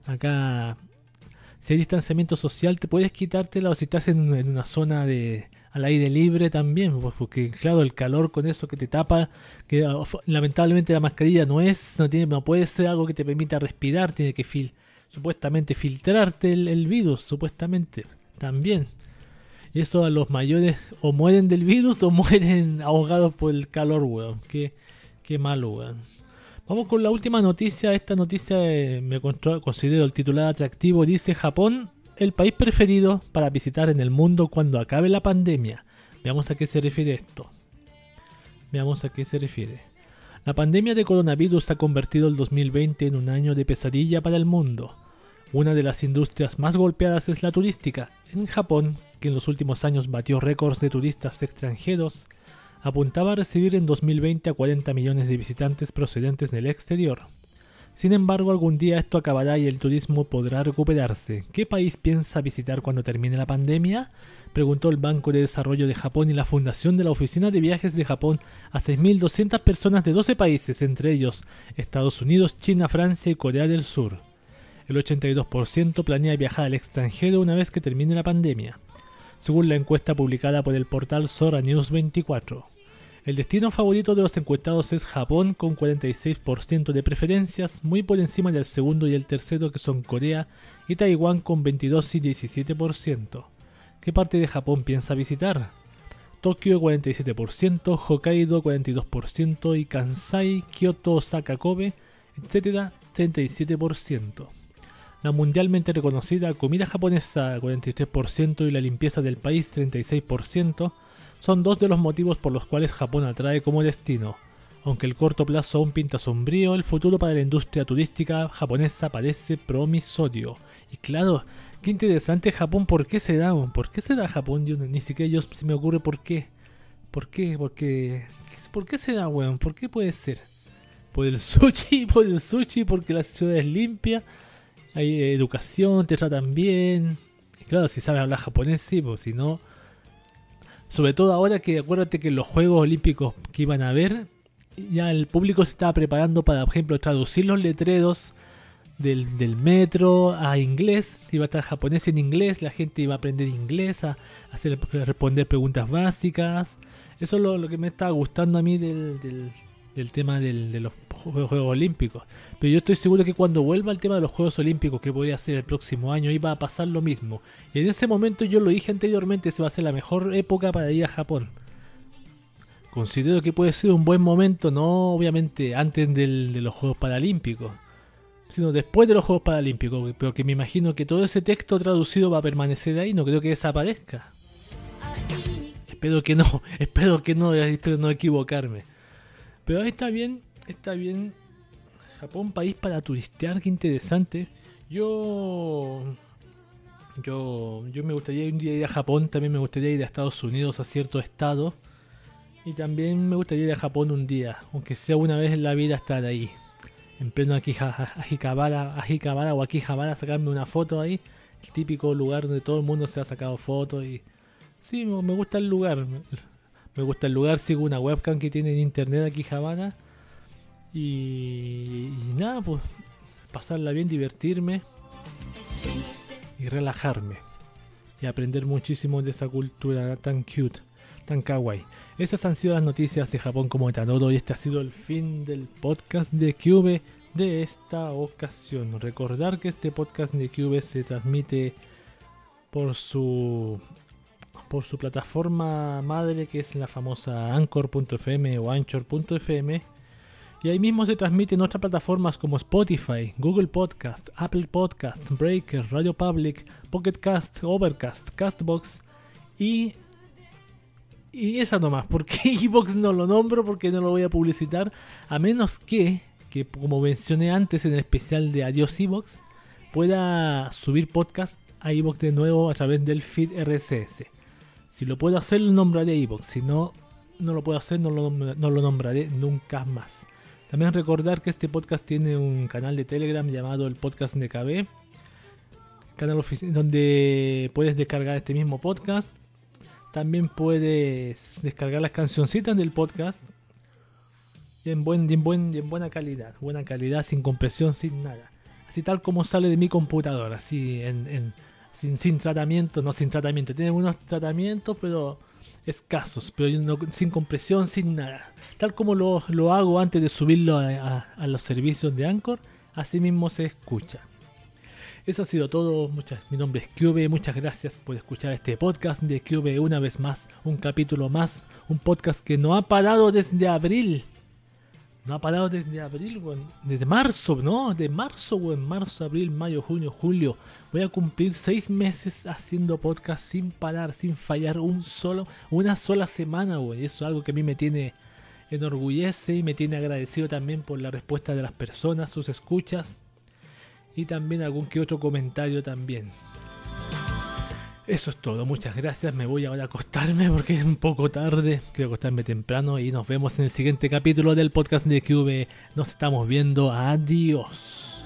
acá, si hay distanciamiento social, te puedes quitártela o si estás en, en una zona de al aire libre también, pues, porque claro, el calor con eso que te tapa, que ah, lamentablemente la mascarilla no es, no tiene, no puede ser algo que te permita respirar, tiene que fil, supuestamente filtrarte el, virus, supuestamente, también. Y eso a los mayores o mueren del virus o mueren ahogados por el calor, weón. Qué, qué malo, weón. Vamos con la última noticia. Esta noticia eh, me considero el titular atractivo. Dice Japón, el país preferido para visitar en el mundo cuando acabe la pandemia. Veamos a qué se refiere esto. Veamos a qué se refiere. La pandemia de coronavirus ha convertido el 2020 en un año de pesadilla para el mundo. Una de las industrias más golpeadas es la turística. En Japón, que en los últimos años batió récords de turistas extranjeros, apuntaba a recibir en 2020 a 40 millones de visitantes procedentes del exterior. Sin embargo, algún día esto acabará y el turismo podrá recuperarse. ¿Qué país piensa visitar cuando termine la pandemia? Preguntó el Banco de Desarrollo de Japón y la Fundación de la Oficina de Viajes de Japón a 6.200 personas de 12 países, entre ellos Estados Unidos, China, Francia y Corea del Sur. El 82% planea viajar al extranjero una vez que termine la pandemia, según la encuesta publicada por el portal Sora News 24. El destino favorito de los encuestados es Japón con 46% de preferencias, muy por encima del segundo y el tercero que son Corea y Taiwán con 22 y 17%. ¿Qué parte de Japón piensa visitar? Tokio 47%, Hokkaido 42% y Kansai, Kyoto, Osaka, Kobe, etc. 37%. La mundialmente reconocida comida japonesa 43% y la limpieza del país 36% son dos de los motivos por los cuales Japón atrae como destino. Aunque el corto plazo aún pinta sombrío, el futuro para la industria turística japonesa parece promisorio. Y claro, qué interesante Japón, ¿por qué se da? ¿Por qué se da Japón? Yo, ni siquiera yo se me ocurre por qué. ¿Por qué? ¿Por qué se da, weón? ¿Por qué puede ser? ¿Por el sushi? ¿Por el sushi? Porque la ciudad es limpia, hay educación, te tratan bien. Y claro, si sabes hablar japonés, sí, pues si no... Sobre todo ahora que acuérdate que los Juegos Olímpicos que iban a haber, ya el público se estaba preparando para, por ejemplo, traducir los letreros del, del metro a inglés. Iba a estar japonés en inglés, la gente iba a aprender inglés, a, hacer, responder preguntas básicas. Eso es lo, lo que me estaba gustando a mí del, del, del tema de los Juegos Olímpicos. Pero yo estoy seguro que cuando vuelva el tema de los Juegos Olímpicos, que podría ser el próximo año, iba a pasar lo mismo. Y en ese momento yo lo dije anteriormente, se va a ser la mejor época para ir a Japón. Considero que puede ser un buen momento, no obviamente antes del, de los Juegos Paralímpicos, sino después de los Juegos Paralímpicos, pero que me imagino que todo ese texto traducido va a permanecer ahí, no creo que desaparezca. Espero que no, espero que no, espero no equivocarme. Pero ahí está bien, está bien. Japón, país para turistear, qué interesante. Yo. Yo, yo me gustaría un día ir a Japón, también me gustaría ir a Estados Unidos, a ciertos estados. Y también me gustaría ir a Japón un día, aunque sea una vez en la vida estar ahí. En pleno Akihabara, Akihabara o Akihabara, sacarme una foto ahí. El típico lugar donde todo el mundo se ha sacado fotos y... Sí, me gusta el lugar. Me gusta el lugar, sigo una webcam que tiene en internet aquí Habana. Y, nada, pues pasarla bien, divertirme y relajarme. Y aprender muchísimo de esa cultura tan cute, tan kawaii. Esas han sido las noticias de Japón como Tanoro y este ha sido el fin del podcast de Cube de esta ocasión. Recordar que este podcast de Cube se transmite por su por su plataforma madre que es la famosa anchor.fm o anchor.fm y ahí mismo se transmiten otras plataformas como Spotify, Google Podcast, Apple Podcast, Breaker, Radio Public, Pocket Cast, Overcast, Castbox y y esa nomás, porque Evox no lo nombro porque no lo voy a publicitar a menos que que como mencioné antes en el especial de Adiós Evox pueda subir podcast a Evox de nuevo a través del feed RSS. Si lo puedo hacer, lo nombraré Evox. Si no, no lo puedo hacer, no lo, no lo nombraré nunca más. También recordar que este podcast tiene un canal de Telegram llamado el Podcast NKB. Canal donde puedes descargar este mismo podcast. También puedes descargar las cancioncitas del podcast. En, buen, en, buen, en buena calidad. Buena calidad, sin compresión, sin nada. Así tal como sale de mi computadora. Así en, en sin, sin tratamiento, no sin tratamiento. Tiene unos tratamientos, pero escasos, pero sin compresión, sin nada. Tal como lo, lo hago antes de subirlo a, los servicios de Anchor, así mismo se escucha. Eso ha sido todo. Muchas, mi nombre es Cube. Muchas gracias por escuchar este podcast de Cube una vez más. Un capítulo más. Un podcast que no ha parado desde abril. No ha parado desde abril, weón. Desde marzo, ¿no? De marzo, weón. Marzo, abril, mayo, junio, julio. Voy a cumplir seis meses haciendo podcast sin parar, sin fallar un solo, una sola semana, weón. Y eso es algo que a mí me tiene enorgullece y me tiene agradecido también por la respuesta de las personas, sus escuchas. Y también algún que otro comentario también. Eso es todo, muchas gracias. Me voy ahora a acostarme porque es un poco tarde. Quiero acostarme temprano y nos vemos en el siguiente capítulo del podcast de QV. Nos estamos viendo. Adiós.